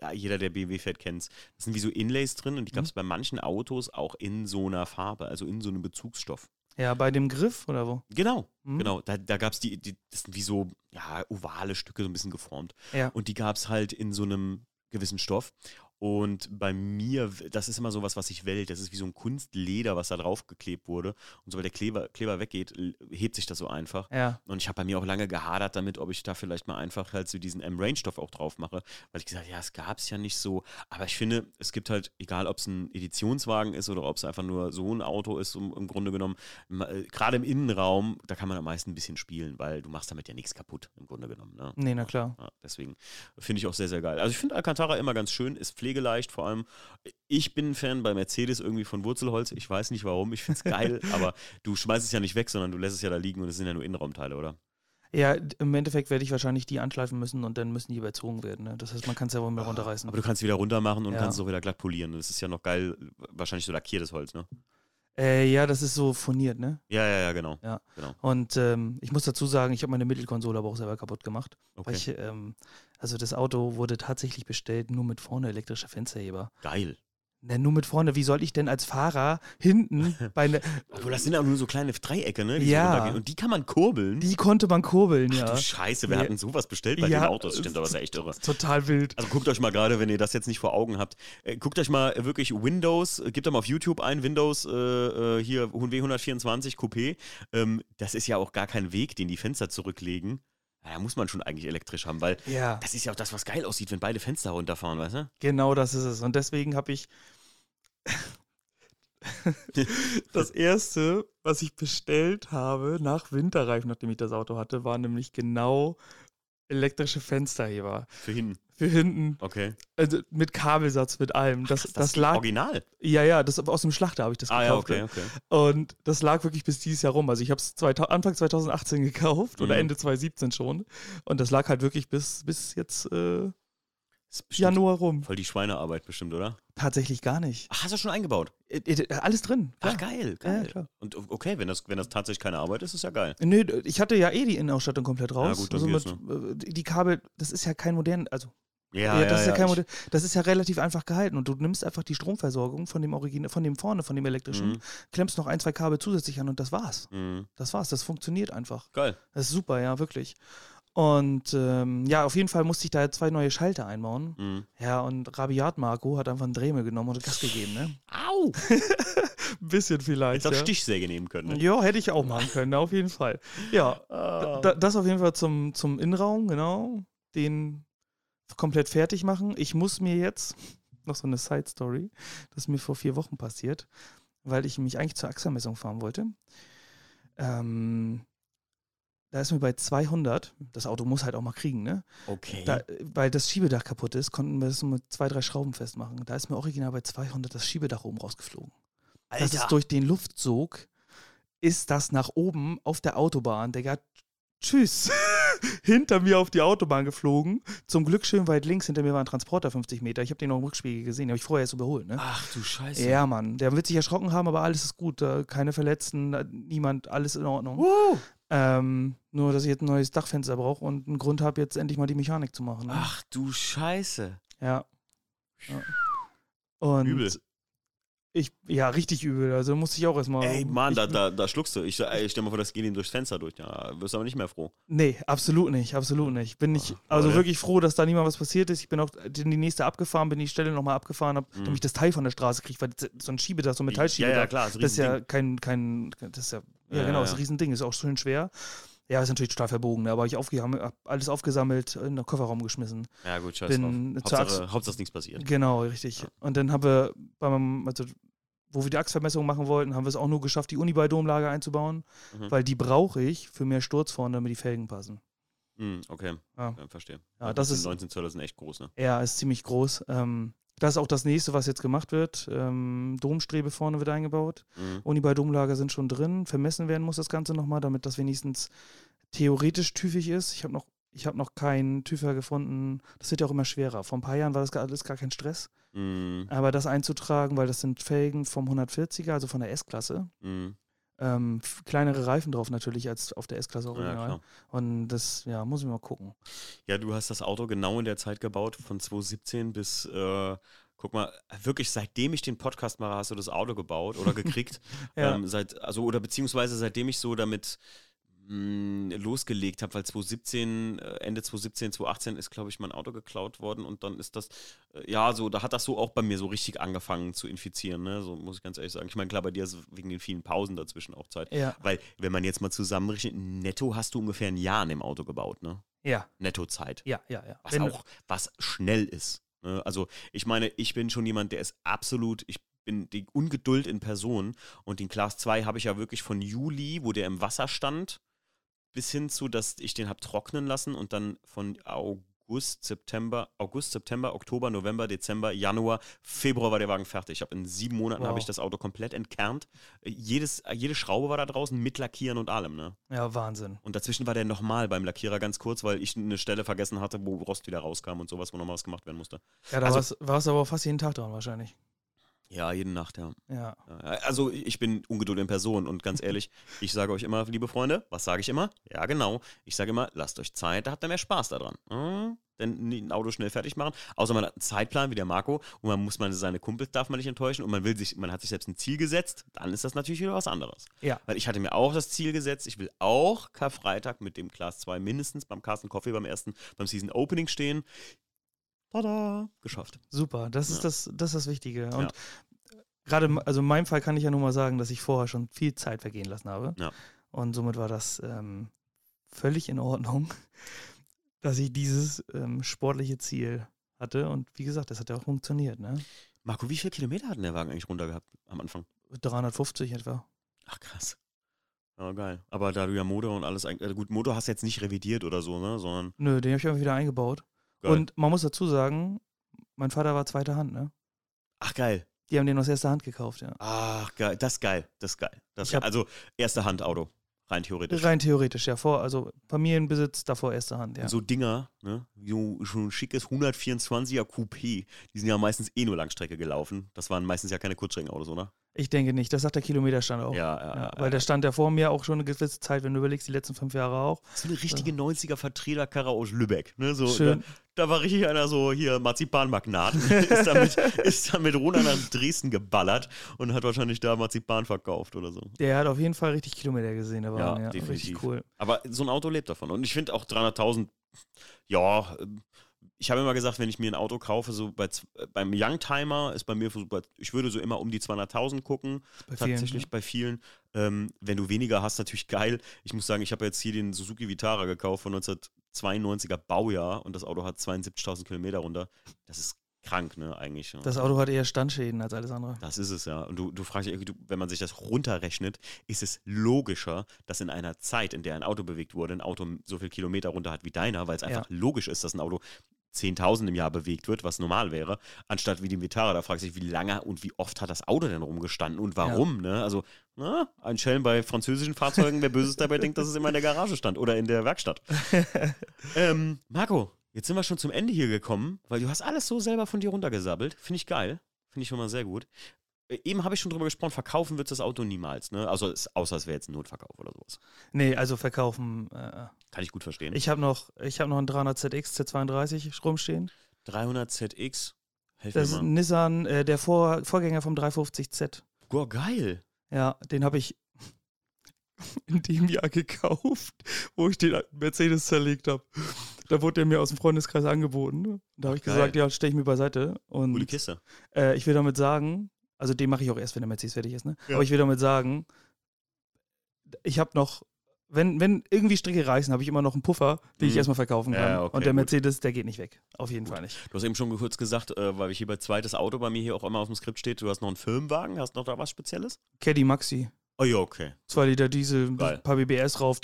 Ja, jeder, der BMW fährt, kennt Das sind wie so Inlays drin und die gab es Mhm. bei manchen Autos auch in so einer Farbe, also in so einem Bezugsstoff. Ja, bei dem Griff oder wo? Genau, Mhm. genau. Da, da gab es die, die, das sind wie so ja, ovale Stücke, so ein bisschen geformt. Ja. Und die gab es halt in so einem gewissen Stoff. Und bei mir, das ist immer so was, was sich wellt. Das ist wie so ein Kunstleder, was da drauf geklebt wurde. Und sobald der Kleber, Kleber weggeht, hebt sich das so einfach. Ja. Und ich habe bei mir auch lange gehadert damit, ob ich da vielleicht mal einfach halt so diesen M-Range-Stoff auch drauf mache. Weil ich gesagt habe, ja, es gab es ja nicht so. Aber ich finde, es gibt halt, egal ob es ein Editionswagen ist oder ob es einfach nur so ein Auto ist, um, im Grunde genommen, äh, gerade im Innenraum, da kann man am meisten ein bisschen spielen, weil du machst damit ja nichts kaputt, im Grunde genommen. Ne? Nee, na klar. Ja, deswegen finde ich auch sehr, sehr geil. Also ich finde Alcantara immer ganz schön, ist pflegeleicht vor allem. Ich bin ein Fan bei Mercedes irgendwie von Wurzelholz. Ich weiß nicht warum, ich finde es geil, <laughs> aber du schmeißt es ja nicht weg, sondern du lässt es ja da liegen und es sind ja nur Innenraumteile, oder? Ja, im Endeffekt werde ich wahrscheinlich die anschleifen müssen und dann müssen die überzogen werden. Ne? Das heißt, man kann es ja wohl mehr runterreißen. Aber du kannst wieder runter machen und Ja. kannst es auch wieder glatt polieren. Das ist ja noch geil, wahrscheinlich so lackiertes Holz, ne? Äh, ja, das ist so furniert, ne? Ja, ja, ja, genau. Und ähm, ich muss dazu sagen, ich habe meine Mittelkonsole aber auch selber kaputt gemacht. Okay. Weil ich, ähm, also das Auto wurde tatsächlich bestellt, nur mit vorne elektrischer Fensterheber. Geil. Na, nur mit vorne. Wie soll ich denn als Fahrer hinten <laughs> bei ne, Obwohl, das sind auch nur so kleine Dreiecke, ne? Die Ja. So und die kann man kurbeln. Die konnte man kurbeln, Ach ja. du Scheiße, wer Ja. hat denn sowas bestellt bei Ja, den Autos? Stimmt, aber das ist ja echt irre. Total wild. Also guckt euch mal gerade, wenn ihr das jetzt nicht vor Augen habt, äh, guckt euch mal wirklich Windows, äh, gebt da mal auf YouTube ein, Windows äh, äh, hier W124 Coupé. Ähm, das ist ja auch gar kein Weg, den die Fenster zurücklegen. Ja, da muss man schon eigentlich elektrisch haben, weil Ja, das ist ja auch das, was geil aussieht, wenn beide Fenster runterfahren, weißt du? genau das ist es. Und deswegen habe ich <laughs> das erste, was ich bestellt habe nach Winterreifen, nachdem ich das Auto hatte, war nämlich genau elektrische Fensterheber. Für hinten. Für hinten, Okay. also mit Kabelsatz, mit allem. Das, Das, das, ist lag, original. ja, ja, das aus dem Schlachter habe ich das Ah ja, gekauft. okay, ne? okay. Und das lag wirklich bis dieses Jahr rum. Also ich habe es Anfang 2018 gekauft oder Mhm. Ende 2017 schon. Und das lag halt wirklich bis, bis jetzt äh, Das Januar rum. voll die Schweinearbeit bestimmt, oder? Tatsächlich gar nicht. Ach, hast du schon eingebaut? Äh, äh, Alles drin. Ach, klar. geil, Ja, geil. klar. Und okay, wenn das, wenn das tatsächlich keine Arbeit ist, ist ja geil. Nö, ich hatte ja eh die Innenausstattung komplett raus. gut, dann also mit, äh, die Kabel, das ist ja kein modern, also Ja, ja, das ist ja kein modern, das ist ja relativ einfach gehalten und du nimmst einfach die Stromversorgung von dem Original, von dem vorne, von dem elektrischen, Mhm. klemmst noch ein, zwei Kabel zusätzlich an und das war's. Mhm. Das war's, das funktioniert einfach. Geil. Das ist super, ja, wirklich. Und ähm, ja, auf jeden Fall musste ich da zwei neue Schalter einbauen. Mhm. Ja, und Rabiat Marco hat einfach einen Dremel genommen und Gas gegeben, ne? Au! Ein <laughs> bisschen vielleicht. Jetzt auch ja. Stichsäge nehmen können. Ne? Ja, hätte ich auch machen können, auf jeden Fall. Ja, da, das auf jeden Fall zum, zum Innenraum, genau. Den komplett fertig machen. Ich muss mir jetzt, <laughs> noch so eine Side-Story, das ist mir vor vier Wochen passiert, weil ich mich eigentlich zur Achselmessung fahren wollte. Ähm, da ist mir bei 200, das Auto muss halt auch mal kriegen, ne? Okay. Da, weil das Schiebedach kaputt ist, konnten wir das nur mit zwei, drei Schrauben festmachen. Da ist mir original bei 200 das Schiebedach oben rausgeflogen. Das ist durch den Luftsog, ist das nach oben auf der Autobahn, Digga, tschüss, <laughs> hinter mir auf die Autobahn geflogen. Zum Glück schön weit links, hinter mir war ein Transporter 50 Meter. Ich habe den noch im Rückspiegel gesehen, den habe ich vorher erst überholt, ne? Ach du Scheiße. Ja, Mann, der wird sich erschrocken haben, aber alles ist gut. äh, Keine Verletzten, äh, niemand, alles in Ordnung. Uh. Ähm, nur, dass ich jetzt ein neues Dachfenster brauche und einen Grund habe, jetzt endlich mal die Mechanik zu machen. Ne? Ach du Scheiße. Ja. ja. Und Übel. Ich, ja, richtig übel. Also musste ich auch erstmal. Ey, Mann, ich, da, da, da schluckst du. Ich, ey, stell mal vor, das geht ihm durchs Fenster durch. Ja, wirst aber nicht mehr froh. Nee, absolut nicht, absolut nicht. Bin ich Ah, also Leute. wirklich froh, dass da niemand was passiert ist. Ich bin auch in die nächste abgefahren, bin die Stelle nochmal abgefahren, hab, Mhm. damit ich das Teil von der Straße kriege, weil so ein Schiebedach, so ein Ja, Metallschiebedach, ja, klar. das ist ja kein, kein, das ist ja, ja, Ja, genau, ja, das ist ein ja. Riesending, ist auch schön schwer. Ja, ist natürlich total verbogen, ne? aber ich aufge hab alles aufgesammelt, in den Kofferraum geschmissen. Ja, gut, scheiß bin drauf. zur Hauptsache, Hauptsache nichts passiert. Genau, richtig. Ja. Und dann haben wir beim, also, wo wir die Achsvermessung machen wollten, haben wir es auch nur geschafft, die Unibai-Domlage einzubauen, Mhm. weil die brauche ich für mehr Sturz vorne, damit die Felgen passen. Hm, okay. Ja. Ja, verstehe. Ja, das ist- 19 Zöller sind echt groß, ne? Ja, ist ziemlich groß. Ähm, das ist auch das nächste, was jetzt gemacht wird. Ähm, Domstrebe vorne wird eingebaut. Mhm. Unibai-Domlager sind schon drin. Vermessen werden muss das Ganze nochmal, damit das wenigstens theoretisch tüfig ist. Ich habe noch, ich habe noch keinen TÜVer gefunden. Das wird ja auch immer schwerer. Vor ein paar Jahren war das alles gar kein Stress. Mm, Aber das einzutragen, weil das sind Felgen vom 140er, also von der S-Klasse. mm, Ähm, kleinere Reifen drauf natürlich als auf der S-Klasse ja, original. klar. Und das, ja, muss ich mal gucken. Ja, du hast das Auto genau in der Zeit gebaut, von 2017 bis, äh, guck mal, wirklich seitdem ich den Podcast mache, hast du das Auto gebaut oder gekriegt. <laughs> Ja. ähm, seit, also, oder beziehungsweise seitdem ich so damit mh, losgelegt habe, weil 2017, äh, Ende 2017, 2018 ist, glaube ich, mein Auto geklaut worden und dann ist das, äh, ja, so, da hat das so auch bei mir so richtig angefangen zu infizieren, ne? So muss ich ganz ehrlich sagen. Ich meine, klar, bei dir ist wegen den vielen Pausen dazwischen auch Zeit. Ja, Weil, wenn man jetzt mal zusammenrechnet, netto hast du ungefähr ein Jahr an dem Auto gebaut, ne? ja, Nettozeit. ja, ja. ja. Was Wenn- auch, was schnell ist. Ne? Also, ich meine, ich bin schon jemand, der ist absolut, ich bin die Ungeduld in Person und den Class 2 habe ich ja wirklich von Juli, wo der im Wasser stand, bis hin zu, dass ich den habe trocknen lassen und dann von August, September, August, September, Oktober, November, Dezember, Januar, Februar war der Wagen fertig. Ich habe in sieben Monaten Wow. habe ich das Auto komplett entkernt. Äh, Jedes, äh, jede Schraube war da draußen mit Lackieren und allem, ne? Ja, Wahnsinn. Und dazwischen war der nochmal beim Lackierer ganz kurz, weil ich eine Stelle vergessen hatte, wo Rost wieder rauskam und sowas, wo nochmal was gemacht werden musste. Ja, da Also- warst, warst du aber fast jeden Tag dran wahrscheinlich. Ja, jede Nacht, ja. Ja. Also ich bin Ungeduld in Person und ganz <laughs> ehrlich, ich sage euch immer, liebe Freunde, was sage ich immer? Ja, genau. Ich sage immer, lasst euch Zeit, da habt ihr mehr Spaß daran. Mhm. Denn ein Auto schnell fertig machen. Außer man hat einen Zeitplan wie der Marco und man muss man seine Kumpels darf man nicht enttäuschen und man will sich, man hat sich selbst ein Ziel gesetzt, dann ist das natürlich wieder was anderes. Ja. Weil ich hatte mir auch das Ziel gesetzt, ich will auch Karfreitag mit dem Class 2 mindestens beim Carsten Coffee beim ersten, beim Season Opening stehen. Tada! Geschafft. Super, das ist Ja. das, das ist das Wichtige. Und Ja. gerade, also in meinem Fall kann ich ja nur mal sagen, dass ich vorher schon viel Zeit vergehen lassen habe. Ja. Und somit war das ähm, völlig in Ordnung, <laughs> dass ich dieses ähm, sportliche Ziel hatte. Und wie gesagt, das hat ja auch funktioniert. Ne? Marco, wie viele Kilometer hat denn der Wagen eigentlich runter gehabt am Anfang? 350 etwa. Ach krass. Ja, geil. Aber da du ja Motor und alles, eigentlich- äh, gut, Motor hast du jetzt nicht revidiert oder so, ne, sondern Nö, den habe ich einfach wieder eingebaut. Geil. Und man muss dazu sagen, mein Vater war zweite Hand. Ne? Ach geil. Die haben den aus erster Hand gekauft. Ja. Ach geil. Das ist geil. Das ist geil. Das Ich hab- also erste Hand Auto. Rein theoretisch. Rein theoretisch, ja. Vor, also Familienbesitz, davor erste Hand. Ja. Und so Dinger, ne, so schon ein schickes 124er Coupé, die sind ja meistens eh nur Langstrecke gelaufen. Das waren meistens ja keine Kurzstreckenautos, oder? Ich denke nicht. Das sagt der Kilometerstand auch. Ja, ja, Ja, ja. weil der stand ja vor mir auch schon eine gewisse Zeit, wenn du überlegst, die letzten fünf Jahre auch. So eine richtige 90er Vertreterkarre aus Lübeck. Ne? So, Schön. Da, da war richtig einer so hier Marzipanmagnat. <laughs> ist, damit, <laughs> ist damit runter nach Dresden geballert und hat wahrscheinlich da Marzipan verkauft oder so. Der hat auf jeden Fall richtig Kilometer gesehen, der Wagen. Ja, definitiv. Richtig cool. Aber so ein Auto lebt davon. Und ich finde auch 300.000, ja, ich habe immer gesagt, wenn ich mir ein Auto kaufe, so bei, äh, beim Youngtimer ist bei mir, ich würde so immer um die 200.000 gucken. Bei vielen, tatsächlich ja. bei vielen. Ähm, wenn du weniger hast, natürlich <laughs> geil. Ich muss sagen, ich habe jetzt hier den Suzuki Vitara gekauft von 1992er Baujahr und das Auto hat 72.000 Kilometer runter. Das ist krank, ne, eigentlich. Ja. Das Auto hat eher Standschäden als alles andere. Das ist es ja. Und du, du fragst dich, wenn man sich das runterrechnet, ist es logischer, dass in einer Zeit, in der ein Auto bewegt wurde, ein Auto so viel Kilometer runter hat wie deiner, weil es einfach logisch ist, dass ein Auto 10.000 im Jahr bewegt wird, was normal wäre, anstatt wie die Vitara. Da fragst du dich, wie lange und wie oft hat das Auto denn rumgestanden und warum, ne? Also, na, ein Schelm bei französischen Fahrzeugen, wer Böses dabei denkt, dass es immer in der Garage stand oder in der Werkstatt. <laughs> ähm, Marco, jetzt sind wir schon zum Ende hier gekommen, weil du hast alles so selber von dir runtergesabbelt. Finde ich geil. Finde ich schon mal sehr gut. Äh, Eben habe ich schon drüber gesprochen, verkaufen wird das Auto niemals, ne? Also, es- außer es wäre jetzt ein Notverkauf oder sowas. Nee, also verkaufen. Äh, Kann ich gut verstehen. ich habe noch, ich noch einen 300 ZX Z32 rumstehen. 300 ZX. Helf Das ist ein. Nissan, äh, der Vor Vorgänger vom 350Z. Boah, geil. Ja, den habe ich <laughs> in dem Jahr gekauft, wo ich den Mercedes zerlegt habe. Da wurde der mir aus dem Freundeskreis angeboten. Da habe ich geil. gesagt, ja, stelle ich mir beiseite. Und Coole Kiste. Äh, ich will damit sagen, also den mache ich auch erst, wenn der Mercedes fertig ist, ne? Ja. Aber ich will damit sagen, ich habe noch, wenn, wenn irgendwie Stricke reißen, habe ich immer noch einen Puffer, den ich Mhm. erstmal verkaufen kann. Ja, okay, Und der gut. Mercedes, der geht nicht weg. Auf jeden Fall nicht. Du hast eben schon kurz gesagt, äh, weil ich hier bei zweites Auto bei mir hier auch immer auf dem Skript steht, du hast noch einen Firmenwagen, hast noch da was Spezielles? Caddy Maxi. Oh ja, okay. 2 Liter Diesel, ein paar BBS drauf,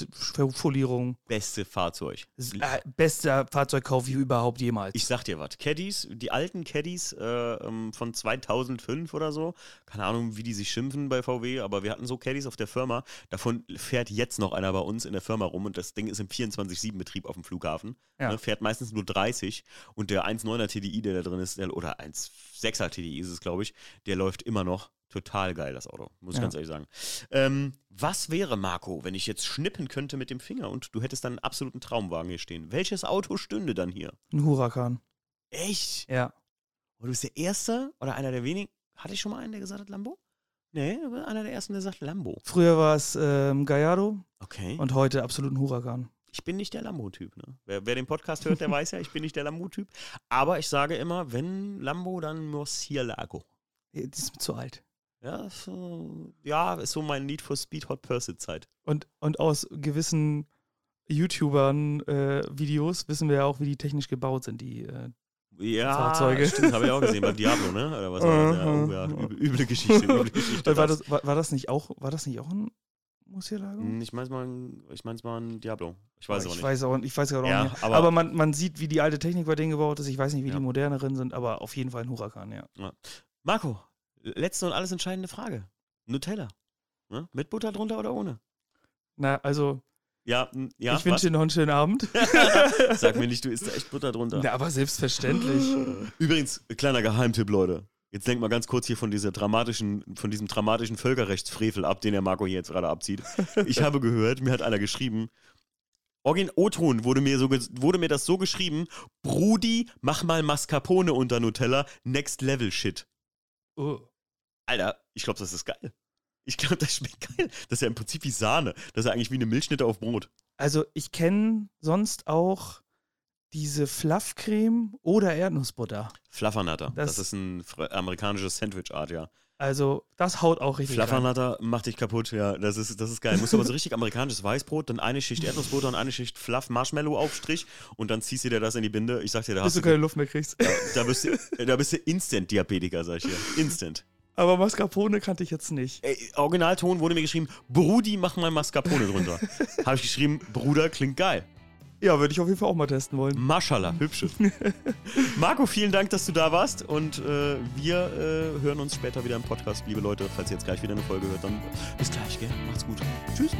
Folierung. Beste Fahrzeug. Äh, bester Fahrzeugkauf wie überhaupt jemals. Ich sag dir was. Caddies, die alten Caddies äh, ähm, von 2005 oder so, keine Ahnung, wie die sich schimpfen bei VW, aber wir hatten so Caddies auf der Firma. Davon fährt jetzt noch einer bei uns in der Firma rum und das Ding ist im 24-7-Betrieb auf dem Flughafen. Ja. Ne, fährt meistens nur 30 und der 1,9er TDI, der da drin ist, der, oder 1,6er TDI ist es, glaube ich, der läuft immer noch. Total geil, das Auto, muss ich Ja. ganz ehrlich sagen. Ähm, was wäre, Marco, wenn ich jetzt schnippen könnte mit dem Finger und du hättest dann einen absoluten Traumwagen hier stehen? Welches Auto stünde dann hier? Ein Huracan. Echt? Ja. Und du bist der Erste oder einer der wenigen. Hatte ich schon mal einen, der gesagt hat Lambo? Nee, einer der Ersten, der sagt Lambo. Früher war es ähm, Gallardo Okay. und heute absolut ein Huracan. ich bin nicht der Lambo-Typ. Ne? Wer, wer den Podcast hört, der weiß ja, ich bin nicht der Lambo-Typ. Aber ich sage immer, wenn Lambo, dann Murcielago. Ja, Die ist mir zu alt. Ja, so, ja, ist so mein Need for Speed Hot Pursuit Zeit. Und, und aus gewissen YouTubern äh, Videos wissen wir ja auch, wie die technisch gebaut sind, die äh, Ja, Fahrzeuge. stimmt, habe ich auch gesehen beim Diablo, ne? Oder was war das? Ja, oh, ja, üble, üble Geschichte, üble <laughs> Geschichte. war, das, war, war das nicht auch, war das nicht auch ein Murcielago? Hm, Ich mein's mal, ein- ich mein's mal ein Diablo. Ich weiß ich auch nicht. Weiß auch, ich weiß auch Ja, nicht. aber- Aber, man, man sieht, wie die alte Technik bei denen gebaut ist. Ich weiß nicht, wie Ja. die moderneren sind, aber auf jeden Fall ein Huracan, ja. Marco, letzte und alles entscheidende Frage. Nutella. Ne? Mit Butter drunter oder ohne? Na, also, Ja, ja. ich wünsche dir noch einen schönen Abend. <laughs> Sag mir nicht, du isst da echt Butter drunter. Na, aber selbstverständlich. <laughs> Übrigens, kleiner Geheimtipp, Leute. Jetzt denkt mal ganz kurz hier von dieser dramatischen, von diesem dramatischen Völkerrechtsfrevel ab, den der Marco hier jetzt gerade abzieht. Ich habe gehört, mir hat einer geschrieben, Orgin O-Ton wurde mir, so, wurde mir das so geschrieben, Brudi, mach mal Mascarpone unter Nutella, next level shit. Oh. Alter, ich glaube, das ist geil. Ich glaube, das schmeckt geil. Das ist ja im Prinzip wie Sahne. Das ist ja eigentlich wie eine Milchschnitte auf Brot. Also, ich kenne sonst auch diese Fluffcreme oder Erdnussbutter. Fluffernutter. Das, Das- ist ein amerikanisches Sandwich-Art, ja. Also, das haut auch richtig rein. Fluffernutter macht dich kaputt, ja. Das ist, das ist geil. Musst aber so richtig amerikanisches Weißbrot, dann eine Schicht Erdnussbutter und eine Schicht Fluff Marshmallow Aufstrich und dann ziehst du dir das in die Binde. Ich sag dir, da Bis hast du du, keine Luft mehr kriegst. da, da bist du, da bist du Instant-Diabetiker, sag ich dir. Instant. Aber Mascarpone kannte ich jetzt nicht. Ey, Originalton wurde mir geschrieben, Brudi, mach mal Mascarpone drunter. <laughs> Habe ich geschrieben, Bruder, klingt geil. Ja, würde ich auf jeden Fall auch mal testen wollen. Maschallah, hübsche. <laughs> Marco, vielen Dank, dass du da warst und äh, wir äh, hören uns später wieder im Podcast, liebe Leute. Falls ihr jetzt gleich wieder eine Folge hört, dann bis gleich, gell? Macht's gut. Tschüss.